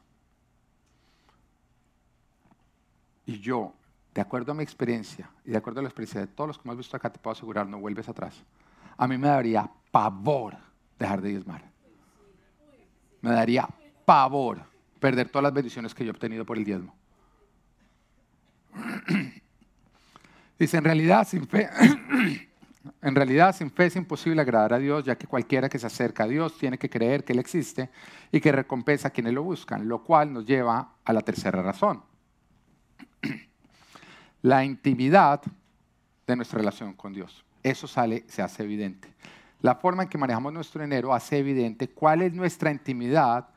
Y yo, de acuerdo a mi experiencia y de acuerdo a la experiencia de todos los que hemos visto acá, te puedo asegurar, no vuelves atrás. A mí me daría pavor dejar de diezmar. Me daría pavor perder todas las bendiciones que yo he obtenido por el diezmo. Dice, en realidad sin fe, en realidad sin fe es imposible agradar a Dios, ya que cualquiera que se acerca a Dios tiene que creer que Él existe y que recompensa a quienes lo buscan, lo cual nos lleva a la tercera razón la intimidad de nuestra relación con Dios. eso sale, se hace evidente. La forma en que manejamos nuestro dinero hace evidente cuál es nuestra intimidad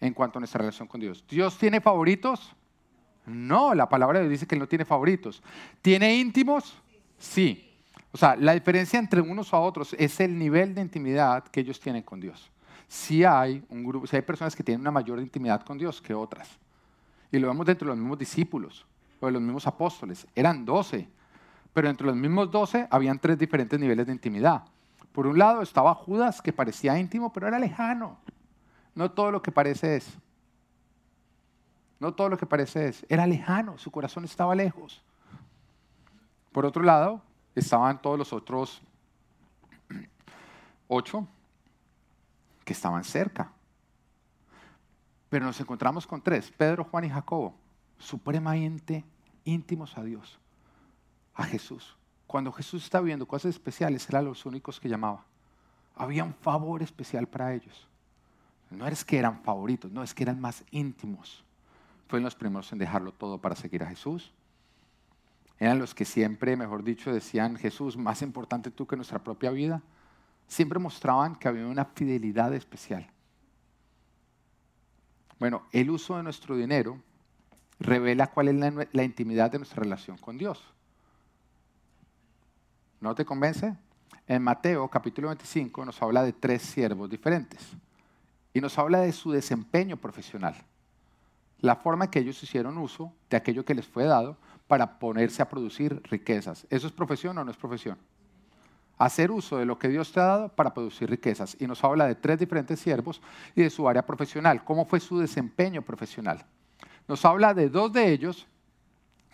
en cuanto a nuestra relación con Dios. ¿Dios tiene favoritos? No, la palabra de Dios dice que no tiene favoritos. ¿Tiene íntimos? Sí. O sea, la diferencia entre unos a otros es el nivel de intimidad que ellos tienen con Dios. Si hay un grupo, si hay personas que tienen una mayor intimidad con Dios que otras. Y lo vemos dentro de los mismos discípulos o de los mismos apóstoles. Eran doce, pero entre los mismos doce habían tres diferentes niveles de intimidad. Por un lado estaba Judas, que parecía íntimo, pero era lejano. No todo lo que parece es. No todo lo que parece es. Era lejano, su corazón estaba lejos. Por otro lado, estaban todos los otros ocho que estaban cerca. Pero nos encontramos con tres, Pedro, Juan y Jacobo, supremamente íntimos a Dios, a Jesús. Cuando Jesús estaba viendo cosas especiales, eran los únicos que llamaba. Había un favor especial para ellos. No es que eran favoritos, no, es que eran más íntimos. Fueron los primeros en dejarlo todo para seguir a Jesús eran los que siempre, mejor dicho, decían, Jesús, más importante tú que nuestra propia vida. Siempre mostraban que había una fidelidad especial. Bueno, el uso de nuestro dinero revela cuál es la, intimidad de nuestra relación con Dios. ¿No te convence? En Mateo capítulo 25 nos habla de tres siervos diferentes y nos habla de su desempeño profesional, la forma en que ellos hicieron uso de aquello que les fue dado para ponerse a producir riquezas. ¿Eso es profesión o no es profesión? Hacer uso de lo que Dios te ha dado para producir riquezas. Y nos habla de tres diferentes siervos y de su área profesional. ¿Cómo fue su desempeño profesional? Nos habla de dos de ellos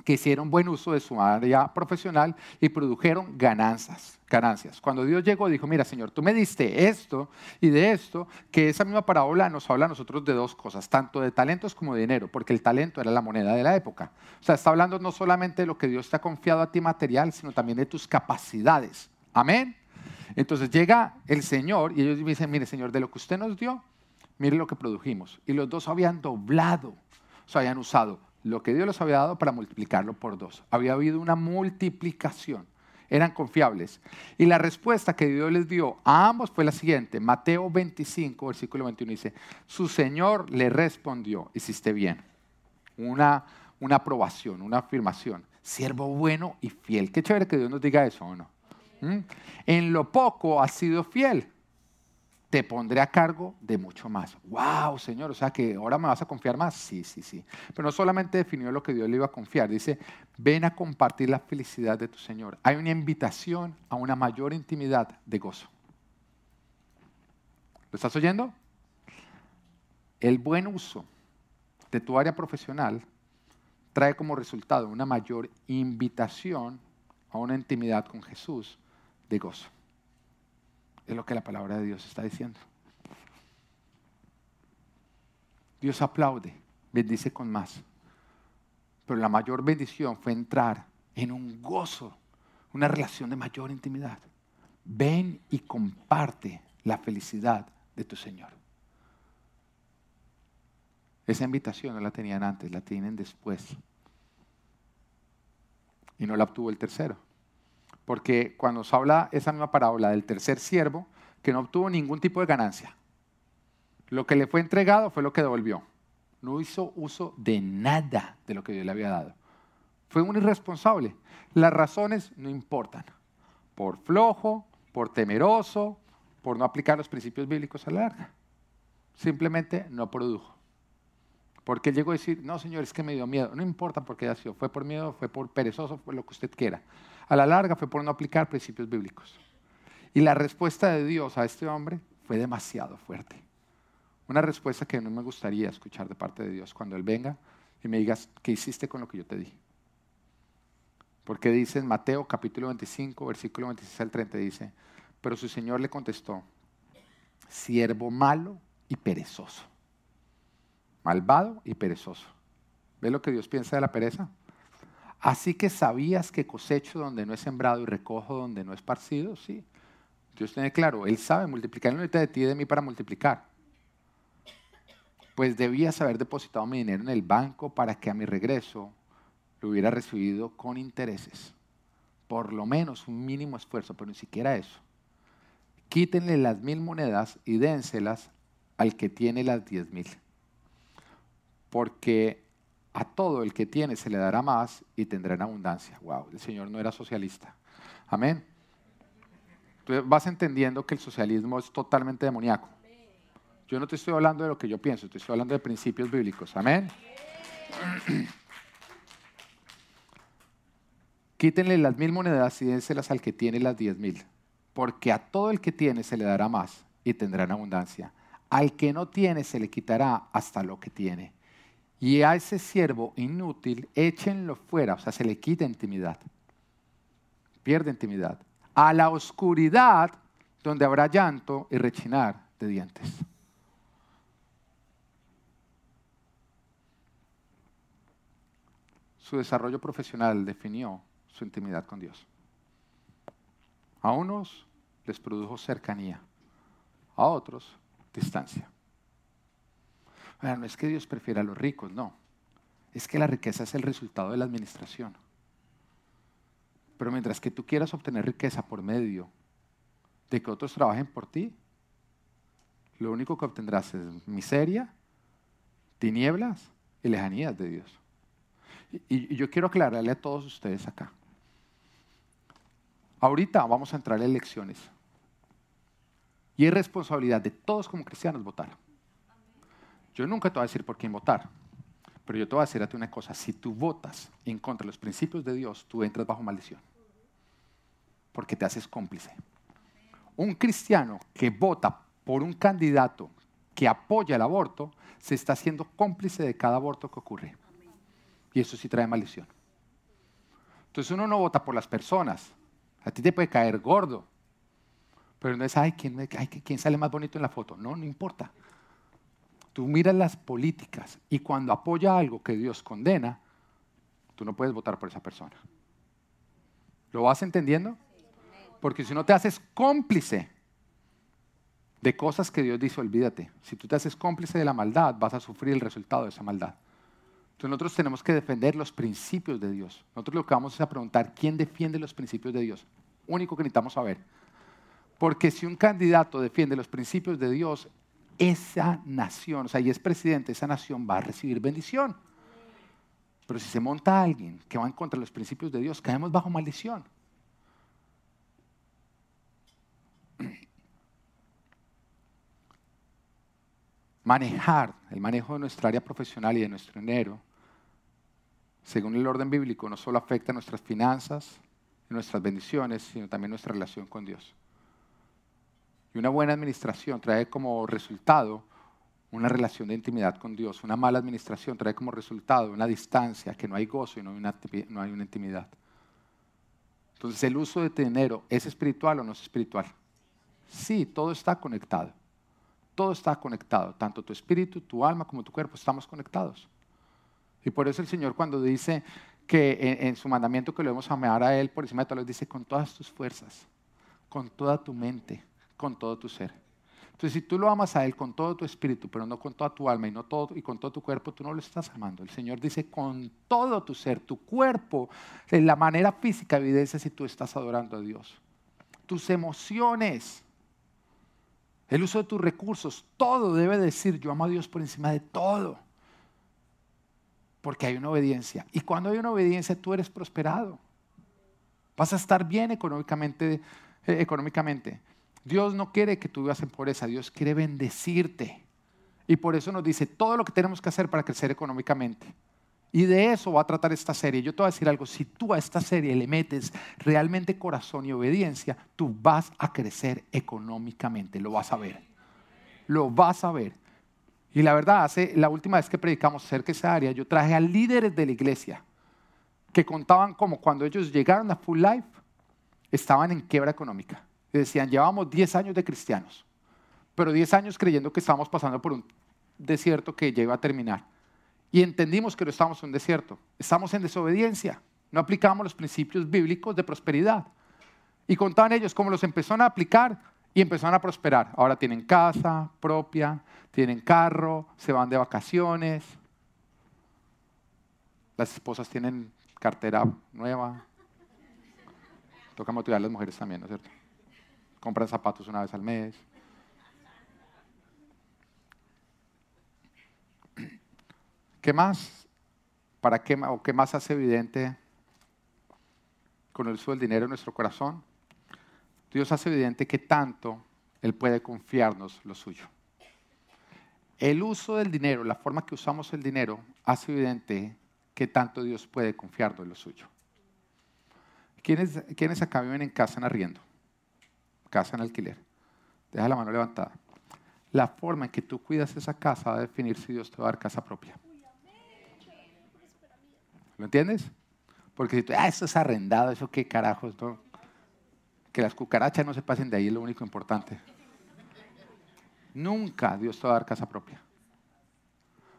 que hicieron buen uso de su área profesional y produjeron ganancias. ganancias. Cuando Dios llegó, dijo, mira Señor, tú me diste esto y de esto, que esa misma parábola nos habla a nosotros de dos cosas, tanto de talentos como de dinero, porque el talento era la moneda de la época. O sea, está hablando no solamente de lo que Dios te ha confiado a ti material, sino también de tus capacidades. Amén. Entonces llega el Señor y ellos dicen, mire Señor, de lo que usted nos dio, mire lo que produjimos. Y los dos habían doblado, o sea, habían usado lo que Dios les había dado para multiplicarlo por dos. Había habido una multiplicación. Eran confiables. Y la respuesta que Dios les dio a ambos fue la siguiente. Mateo 25, versículo 21 dice, su Señor le respondió, hiciste bien. Una, una aprobación, una afirmación. Siervo bueno y fiel. Qué chévere que Dios nos diga eso, ¿o no? ¿Mm? En lo poco has sido fiel te pondré a cargo de mucho más. ¡Wow, Señor! O sea que ahora me vas a confiar más. Sí, sí, sí. Pero no solamente definió lo que Dios le iba a confiar, dice, ven a compartir la felicidad de tu Señor. Hay una invitación a una mayor intimidad de gozo. ¿Lo estás oyendo? El buen uso de tu área profesional trae como resultado una mayor invitación a una intimidad con Jesús de gozo. Es lo que la palabra de Dios está diciendo. Dios aplaude, bendice con más. Pero la mayor bendición fue entrar en un gozo, una relación de mayor intimidad. Ven y comparte la felicidad de tu Señor. Esa invitación no la tenían antes, la tienen después. Y no la obtuvo el tercero. Porque cuando se habla esa misma parábola del tercer siervo, que no obtuvo ningún tipo de ganancia, lo que le fue entregado fue lo que devolvió. No hizo uso de nada de lo que Dios le había dado. Fue un irresponsable. Las razones no importan. Por flojo, por temeroso, por no aplicar los principios bíblicos a la larga. Simplemente no produjo. Porque él llegó a decir, no, señor, es que me dio miedo. No importa por qué ha sido. Fue por miedo, fue por perezoso, fue lo que usted quiera. A la larga fue por no aplicar principios bíblicos. Y la respuesta de Dios a este hombre fue demasiado fuerte. Una respuesta que no me gustaría escuchar de parte de Dios cuando Él venga y me digas, ¿qué hiciste con lo que yo te di? Porque dice en Mateo capítulo 25, versículo 26 al 30, dice, pero su Señor le contestó, siervo malo y perezoso malvado y perezoso. ¿Ves lo que Dios piensa de la pereza? Así que sabías que cosecho donde no he sembrado y recojo donde no he esparcido, sí. Dios tiene claro, Él sabe multiplicar, Él no de ti y de mí para multiplicar. Pues debías haber depositado mi dinero en el banco para que a mi regreso lo hubiera recibido con intereses. por lo menos un mínimo esfuerzo, pero ni siquiera eso. Quítenle las mil monedas y dénselas al que tiene las diez mil. Porque a todo el que tiene se le dará más y tendrá en abundancia. Wow, el Señor no era socialista. Amén. Tú vas entendiendo que el socialismo es totalmente demoníaco. Yo no te estoy hablando de lo que yo pienso, te estoy hablando de principios bíblicos. Amén. Quítenle las mil monedas y dénselas al que tiene las diez mil, porque a todo el que tiene se le dará más y tendrá en abundancia. Al que no tiene se le quitará hasta lo que tiene. Y a ese siervo inútil échenlo fuera, o sea, se le quita intimidad. Pierde intimidad. A la oscuridad donde habrá llanto y rechinar de dientes. Su desarrollo profesional definió su intimidad con Dios. A unos les produjo cercanía, a otros distancia. No es que Dios prefiera a los ricos, no. Es que la riqueza es el resultado de la administración. Pero mientras que tú quieras obtener riqueza por medio de que otros trabajen por ti, lo único que obtendrás es miseria, tinieblas y lejanías de Dios. Y, yo quiero aclararle a todos ustedes acá. Ahorita vamos a entrar en elecciones. Y es responsabilidad de todos como cristianos votar. Yo nunca te voy a decir por quién votar. Pero yo te voy a decir a ti una cosa. Si tú votas en contra de los principios de Dios, tú entras bajo maldición. Porque te haces cómplice. Un cristiano que vota por un candidato que apoya el aborto, se está haciendo cómplice de cada aborto que ocurre. Y eso sí trae maldición. Entonces uno no vota por las personas. A ti te puede caer gordo. Pero no es, ay, ¿quién, ay, ¿quién sale más bonito en la foto? No, no importa. Tú miras las políticas y cuando apoya algo que Dios condena, tú no puedes votar por esa persona. ¿Lo vas entendiendo? Porque si no te haces cómplice de cosas que Dios dice, olvídate. Si tú te haces cómplice de la maldad, vas a sufrir el resultado de esa maldad. Entonces nosotros tenemos que defender los principios de Dios. Nosotros lo que vamos es a preguntar, ¿quién defiende los principios de Dios? Único que necesitamos saber. Porque si un candidato defiende los principios de Dios, esa nación, o sea, y es presidente, esa nación va a recibir bendición. Pero si se monta alguien que va en contra de los principios de Dios, caemos bajo maldición. manejar el manejo de nuestra área profesional y de nuestro dinero, según el orden bíblico, no solo afecta a nuestras finanzas nuestras bendiciones, sino también nuestra relación con Dios. Y una buena administración trae como resultado una relación de intimidad con Dios. Una mala administración trae como resultado una distancia, que no hay gozo y no hay una, no hay una intimidad. Entonces, ¿el uso de dinero es espiritual o no es espiritual? Sí, todo está conectado. Todo está conectado, tanto tu espíritu, tu alma como tu cuerpo, estamos conectados. Y por eso el Señor cuando dice que en, su mandamiento que lo debemos amar a Él por encima de todo, dice con todas tus fuerzas, con toda tu mente, con todo tu ser. Entonces, si tú lo amas a Él con todo tu espíritu, pero no con toda tu alma y, no todo, y con todo tu cuerpo, tú no lo estás amando. El Señor dice con todo tu ser, tu cuerpo, en la manera física evidencia si tú estás adorando a Dios. Tus emociones, el uso de tus recursos, todo debe decir, yo amo a Dios por encima de todo. Porque hay una obediencia. Y cuando hay una obediencia, tú eres prosperado. Vas a estar bien económicamente. Eh, económicamente. Dios no quiere que tú vivas en pobreza, Dios quiere bendecirte. Y por eso nos dice todo lo que tenemos que hacer para crecer económicamente. Y de eso va a tratar esta serie. Yo te voy a decir algo, si tú a esta serie le metes realmente corazón y obediencia, tú vas a crecer económicamente, lo vas a ver. Lo vas a ver. Y la verdad, hace la última vez que predicamos cerca de esa área, yo traje a líderes de la iglesia que contaban como cuando ellos llegaron a Full Life, estaban en quiebra económica. Decían, llevamos 10 años de cristianos, pero 10 años creyendo que estábamos pasando por un desierto que ya iba a terminar y entendimos que no estamos en un desierto. Estamos en desobediencia. No aplicamos los principios bíblicos de prosperidad. Y contaban ellos cómo los empezaron a aplicar y empezaron a prosperar. Ahora tienen casa propia, tienen carro, se van de vacaciones. Las esposas tienen cartera nueva. Toca motivar a las mujeres también, ¿no es cierto? Compran zapatos una vez al mes. ¿Qué más? ¿Para qué, o qué más hace evidente con el uso del dinero en nuestro corazón? Dios hace evidente que tanto Él puede confiarnos lo suyo. El uso del dinero, la forma que usamos el dinero, hace evidente que tanto Dios puede confiarnos lo suyo. ¿Quiénes, ¿Quiénes acá viven en casa en arriendo? Casa en alquiler. Deja la mano levantada. La forma en que tú cuidas esa casa va a definir si Dios te va a dar casa propia. ¿Lo entiendes? Porque si tú, ah, eso es arrendado, eso qué carajos, ¿no? Que las cucarachas no se pasen de ahí es lo único importante. Nunca Dios te va a dar casa propia.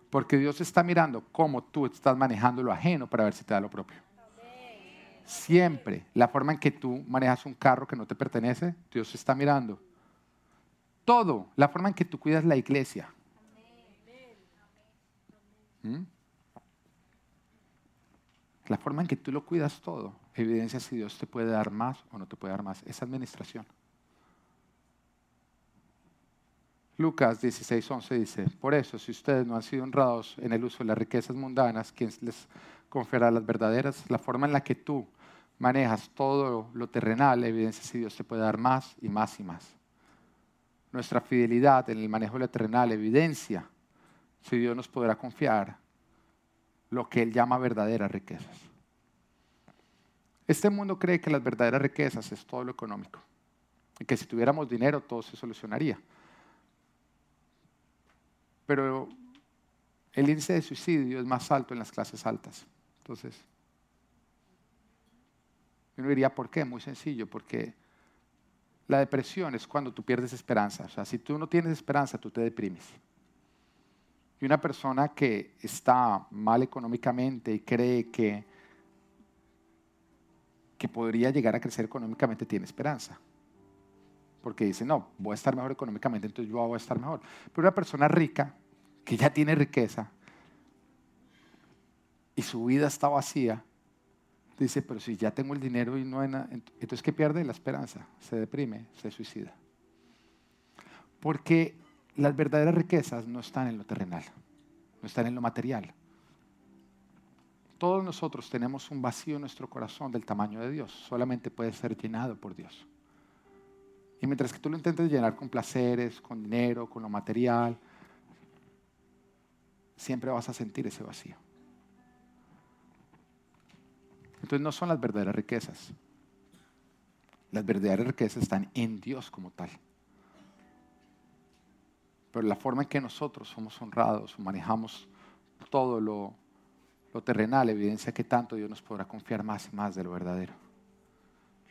Porque Dios está mirando cómo tú estás manejando lo ajeno para ver si te da lo propio. Siempre, la forma en que tú manejas un carro que no te pertenece, Dios está mirando. Todo, la forma en que tú cuidas la iglesia. ¿Mm? La forma en que tú lo cuidas todo evidencia si Dios te puede dar más o no te puede dar más. Es administración. Lucas 16, 11 dice, por eso, si ustedes no han sido honrados en el uso de las riquezas mundanas, ¿quién les confiará las verdaderas? La forma en la que tú manejas todo lo terrenal evidencia si Dios te puede dar más y más y más. Nuestra fidelidad en el manejo de lo terrenal evidencia si Dios nos podrá confiar lo que Él llama verdaderas riquezas. Este mundo cree que las verdaderas riquezas es todo lo económico y que si tuviéramos dinero todo se solucionaría. Pero el índice de suicidio es más alto en las clases altas. Entonces, uno diría, ¿por qué? Muy sencillo, porque la depresión es cuando tú pierdes esperanza. O sea, si tú no tienes esperanza, tú te deprimes. Y una persona que está mal económicamente y cree que, que podría llegar a crecer económicamente tiene esperanza. Porque dice, no, voy a estar mejor económicamente, entonces yo voy a estar mejor. Pero una persona rica, que ya tiene riqueza, y su vida está vacía, dice, pero si ya tengo el dinero y no hay nada, entonces ¿qué pierde? La esperanza, se deprime, se suicida. Porque las verdaderas riquezas no están en lo terrenal, no están en lo material. Todos nosotros tenemos un vacío en nuestro corazón del tamaño de Dios, solamente puede ser llenado por Dios. Y mientras que tú lo intentes llenar con placeres, con dinero, con lo material, siempre vas a sentir ese vacío. Entonces no son las verdaderas riquezas. Las verdaderas riquezas están en Dios como tal. Pero la forma en que nosotros somos honrados manejamos todo lo, terrenal evidencia que tanto Dios nos podrá confiar más y más de lo verdadero.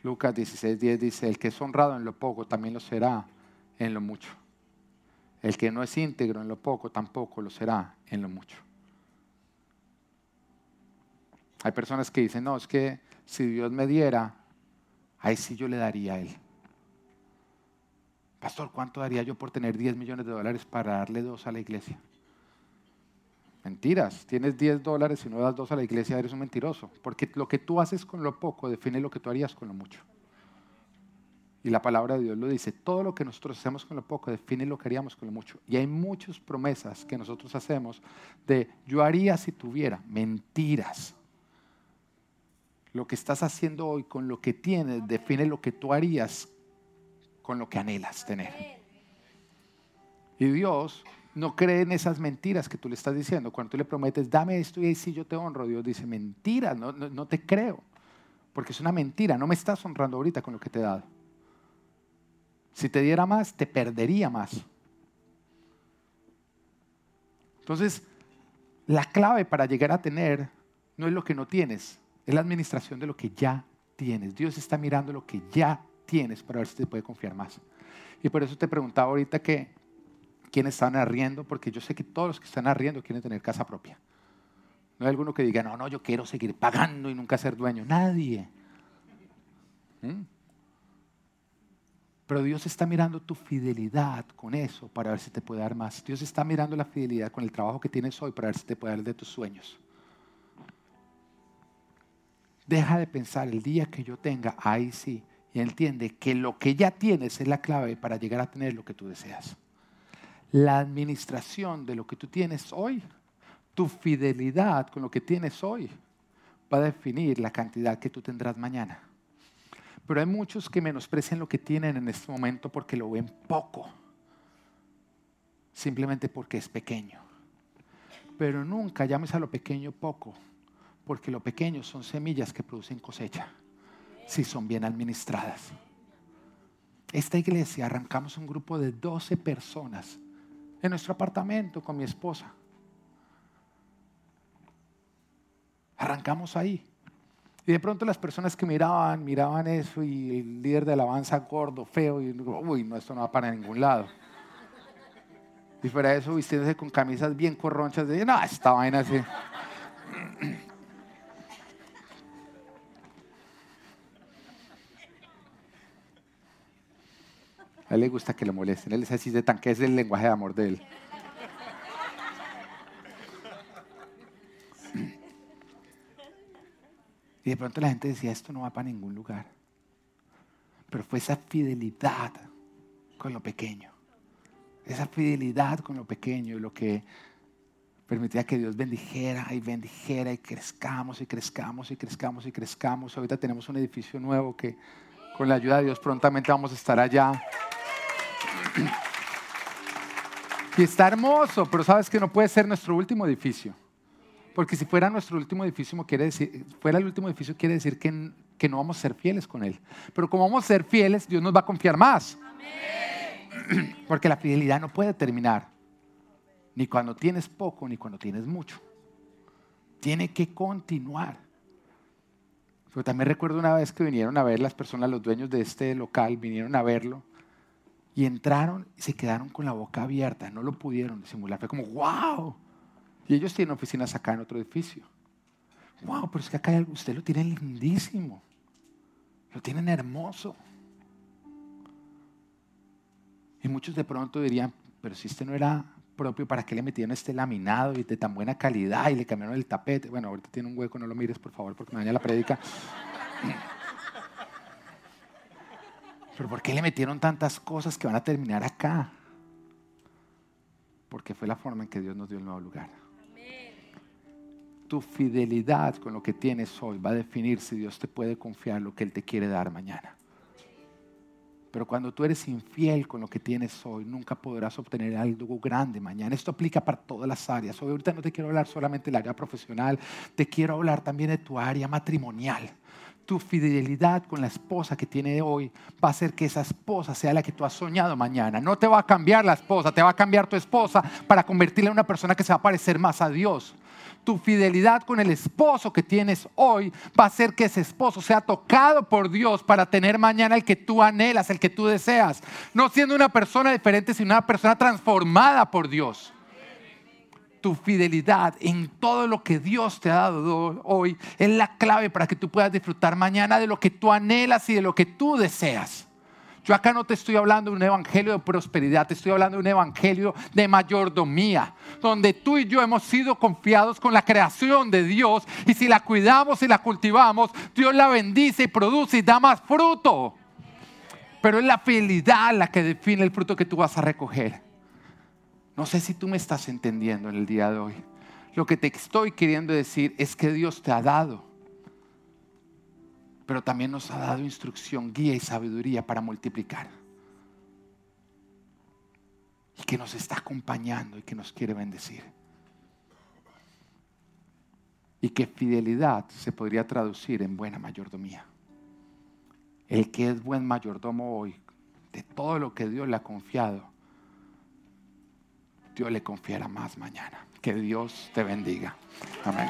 Lucas 16:10 dice, el que es honrado en lo poco también lo será en lo mucho. El que no es íntegro en lo poco tampoco lo será en lo mucho. Hay personas que dicen, no, es que si Dios me diera, ahí sí yo le daría a Él. Pastor, ¿cuánto daría yo por tener 10 millones de dólares para darle dos a la iglesia? Mentiras, tienes 10 dólares y no das dos a la iglesia, eres un mentiroso. Porque lo que tú haces con lo poco define lo que tú harías con lo mucho. Y la palabra de Dios lo dice, todo lo que nosotros hacemos con lo poco define lo que haríamos con lo mucho. Y hay muchas promesas que nosotros hacemos de yo haría si tuviera. Mentiras. Lo que estás haciendo hoy con lo que tienes define lo que tú harías con lo que anhelas tener. Y Dios no cree en esas mentiras que tú le estás diciendo. Cuando tú le prometes, dame esto y sí yo te honro, Dios dice, mentira, no, no, te creo. Porque es una mentira, no me estás honrando ahorita con lo que te he dado. Si te diera más, te perdería más. Entonces, la clave para llegar a tener no es lo que no tienes, es la administración de lo que ya tienes. Dios está mirando lo que ya tienes para ver si te puede confiar más. Y por eso te preguntaba ahorita que quiénes están arriendo, porque yo sé que todos los que están arriendo quieren tener casa propia. No hay alguno que diga, no, no, yo quiero seguir pagando y nunca ser dueño. Nadie. ¿Mm? Pero Dios está mirando tu fidelidad con eso para ver si te puede dar más. Dios está mirando la fidelidad con el trabajo que tienes hoy para ver si te puede dar de tus sueños. Deja de pensar el día que yo tenga, ahí sí. Y entiende que lo que ya tienes es la clave para llegar a tener lo que tú deseas. La administración de lo que tú tienes hoy, tu fidelidad con lo que tienes hoy, va a definir la cantidad que tú tendrás mañana. Pero hay muchos que menosprecian lo que tienen en este momento porque lo ven poco, simplemente porque es pequeño. Pero nunca llames a lo pequeño poco, porque lo pequeño son semillas que producen cosecha, si son bien administradas. Esta iglesia arrancamos un grupo de 12 personas en nuestro apartamento con mi esposa. Arrancamos ahí. Y de pronto las personas que miraban, miraban eso y el líder de alabanza gordo, feo, y uy, no, esto no va para ningún lado. Y fuera de eso, vistiéndose con camisas bien corronchas, de, no, esta vaina así. A él le gusta que lo molesten. Él es así de tanque, es el lenguaje de amor de él. Y de pronto la gente decía, esto no va para ningún lugar. Pero fue esa fidelidad con lo pequeño. Esa fidelidad con lo pequeño y lo que permitía que Dios bendijera y bendijera y crezcamos y crezcamos y crezcamos y crezcamos. Ahorita tenemos un edificio nuevo que con la ayuda de Dios prontamente vamos a estar allá. Y está hermoso, pero sabes que no puede ser nuestro último edificio. Porque si fuera nuestro último edificio, quiere decir, fuera el último edificio, quiere decir que, no vamos a ser fieles con Él. Pero como vamos a ser fieles, Dios nos va a confiar más. Porque la fidelidad no puede terminar. Ni cuando tienes poco, ni cuando tienes mucho. Tiene que continuar. Pero también recuerdo una vez que vinieron a ver las personas, los dueños de este local, vinieron a verlo y entraron y se quedaron con la boca abierta, no lo pudieron disimular. Fue como, wow. Y ellos tienen oficinas acá en otro edificio. Wow, pero es que acá hay algo, usted lo tiene lindísimo. Lo tienen hermoso. Y muchos de pronto dirían, pero si este no era propio, ¿para qué le metieron este laminado y de tan buena calidad y le cambiaron el tapete? Bueno, ahorita tiene un hueco, no lo mires por favor porque me daña la prédica. Pero ¿por qué le metieron tantas cosas que van a terminar acá? Porque fue la forma en que Dios nos dio el nuevo lugar. Tu fidelidad con lo que tienes hoy va a definir si Dios te puede confiar lo que Él te quiere dar mañana. Pero cuando tú eres infiel con lo que tienes hoy, nunca podrás obtener algo grande mañana. Esto aplica para todas las áreas. Hoy ahorita no te quiero hablar solamente del área profesional, te quiero hablar también de tu área matrimonial tu fidelidad con la esposa que tiene hoy va a hacer que esa esposa sea la que tú has soñado mañana. No te va a cambiar la esposa, te va a cambiar tu esposa para convertirla en una persona que se va a parecer más a Dios. Tu fidelidad con el esposo que tienes hoy va a hacer que ese esposo sea tocado por Dios para tener mañana el que tú anhelas, el que tú deseas. No siendo una persona diferente, sino una persona transformada por Dios tu fidelidad en todo lo que Dios te ha dado hoy es la clave para que tú puedas disfrutar mañana de lo que tú anhelas y de lo que tú deseas. Yo acá no te estoy hablando de un evangelio de prosperidad, te estoy hablando de un evangelio de mayordomía, donde tú y yo hemos sido confiados con la creación de Dios y si la cuidamos y la cultivamos, Dios la bendice y produce y da más fruto. Pero es la fidelidad la que define el fruto que tú vas a recoger. No sé si tú me estás entendiendo en el día de hoy. Lo que te estoy queriendo decir es que Dios te ha dado, pero también nos ha dado instrucción, guía y sabiduría para multiplicar. Y que nos está acompañando y que nos quiere bendecir. Y que fidelidad se podría traducir en buena mayordomía. El que es buen mayordomo hoy, de todo lo que Dios le ha confiado, Dios le confiera más mañana. Que Dios te bendiga. Amén.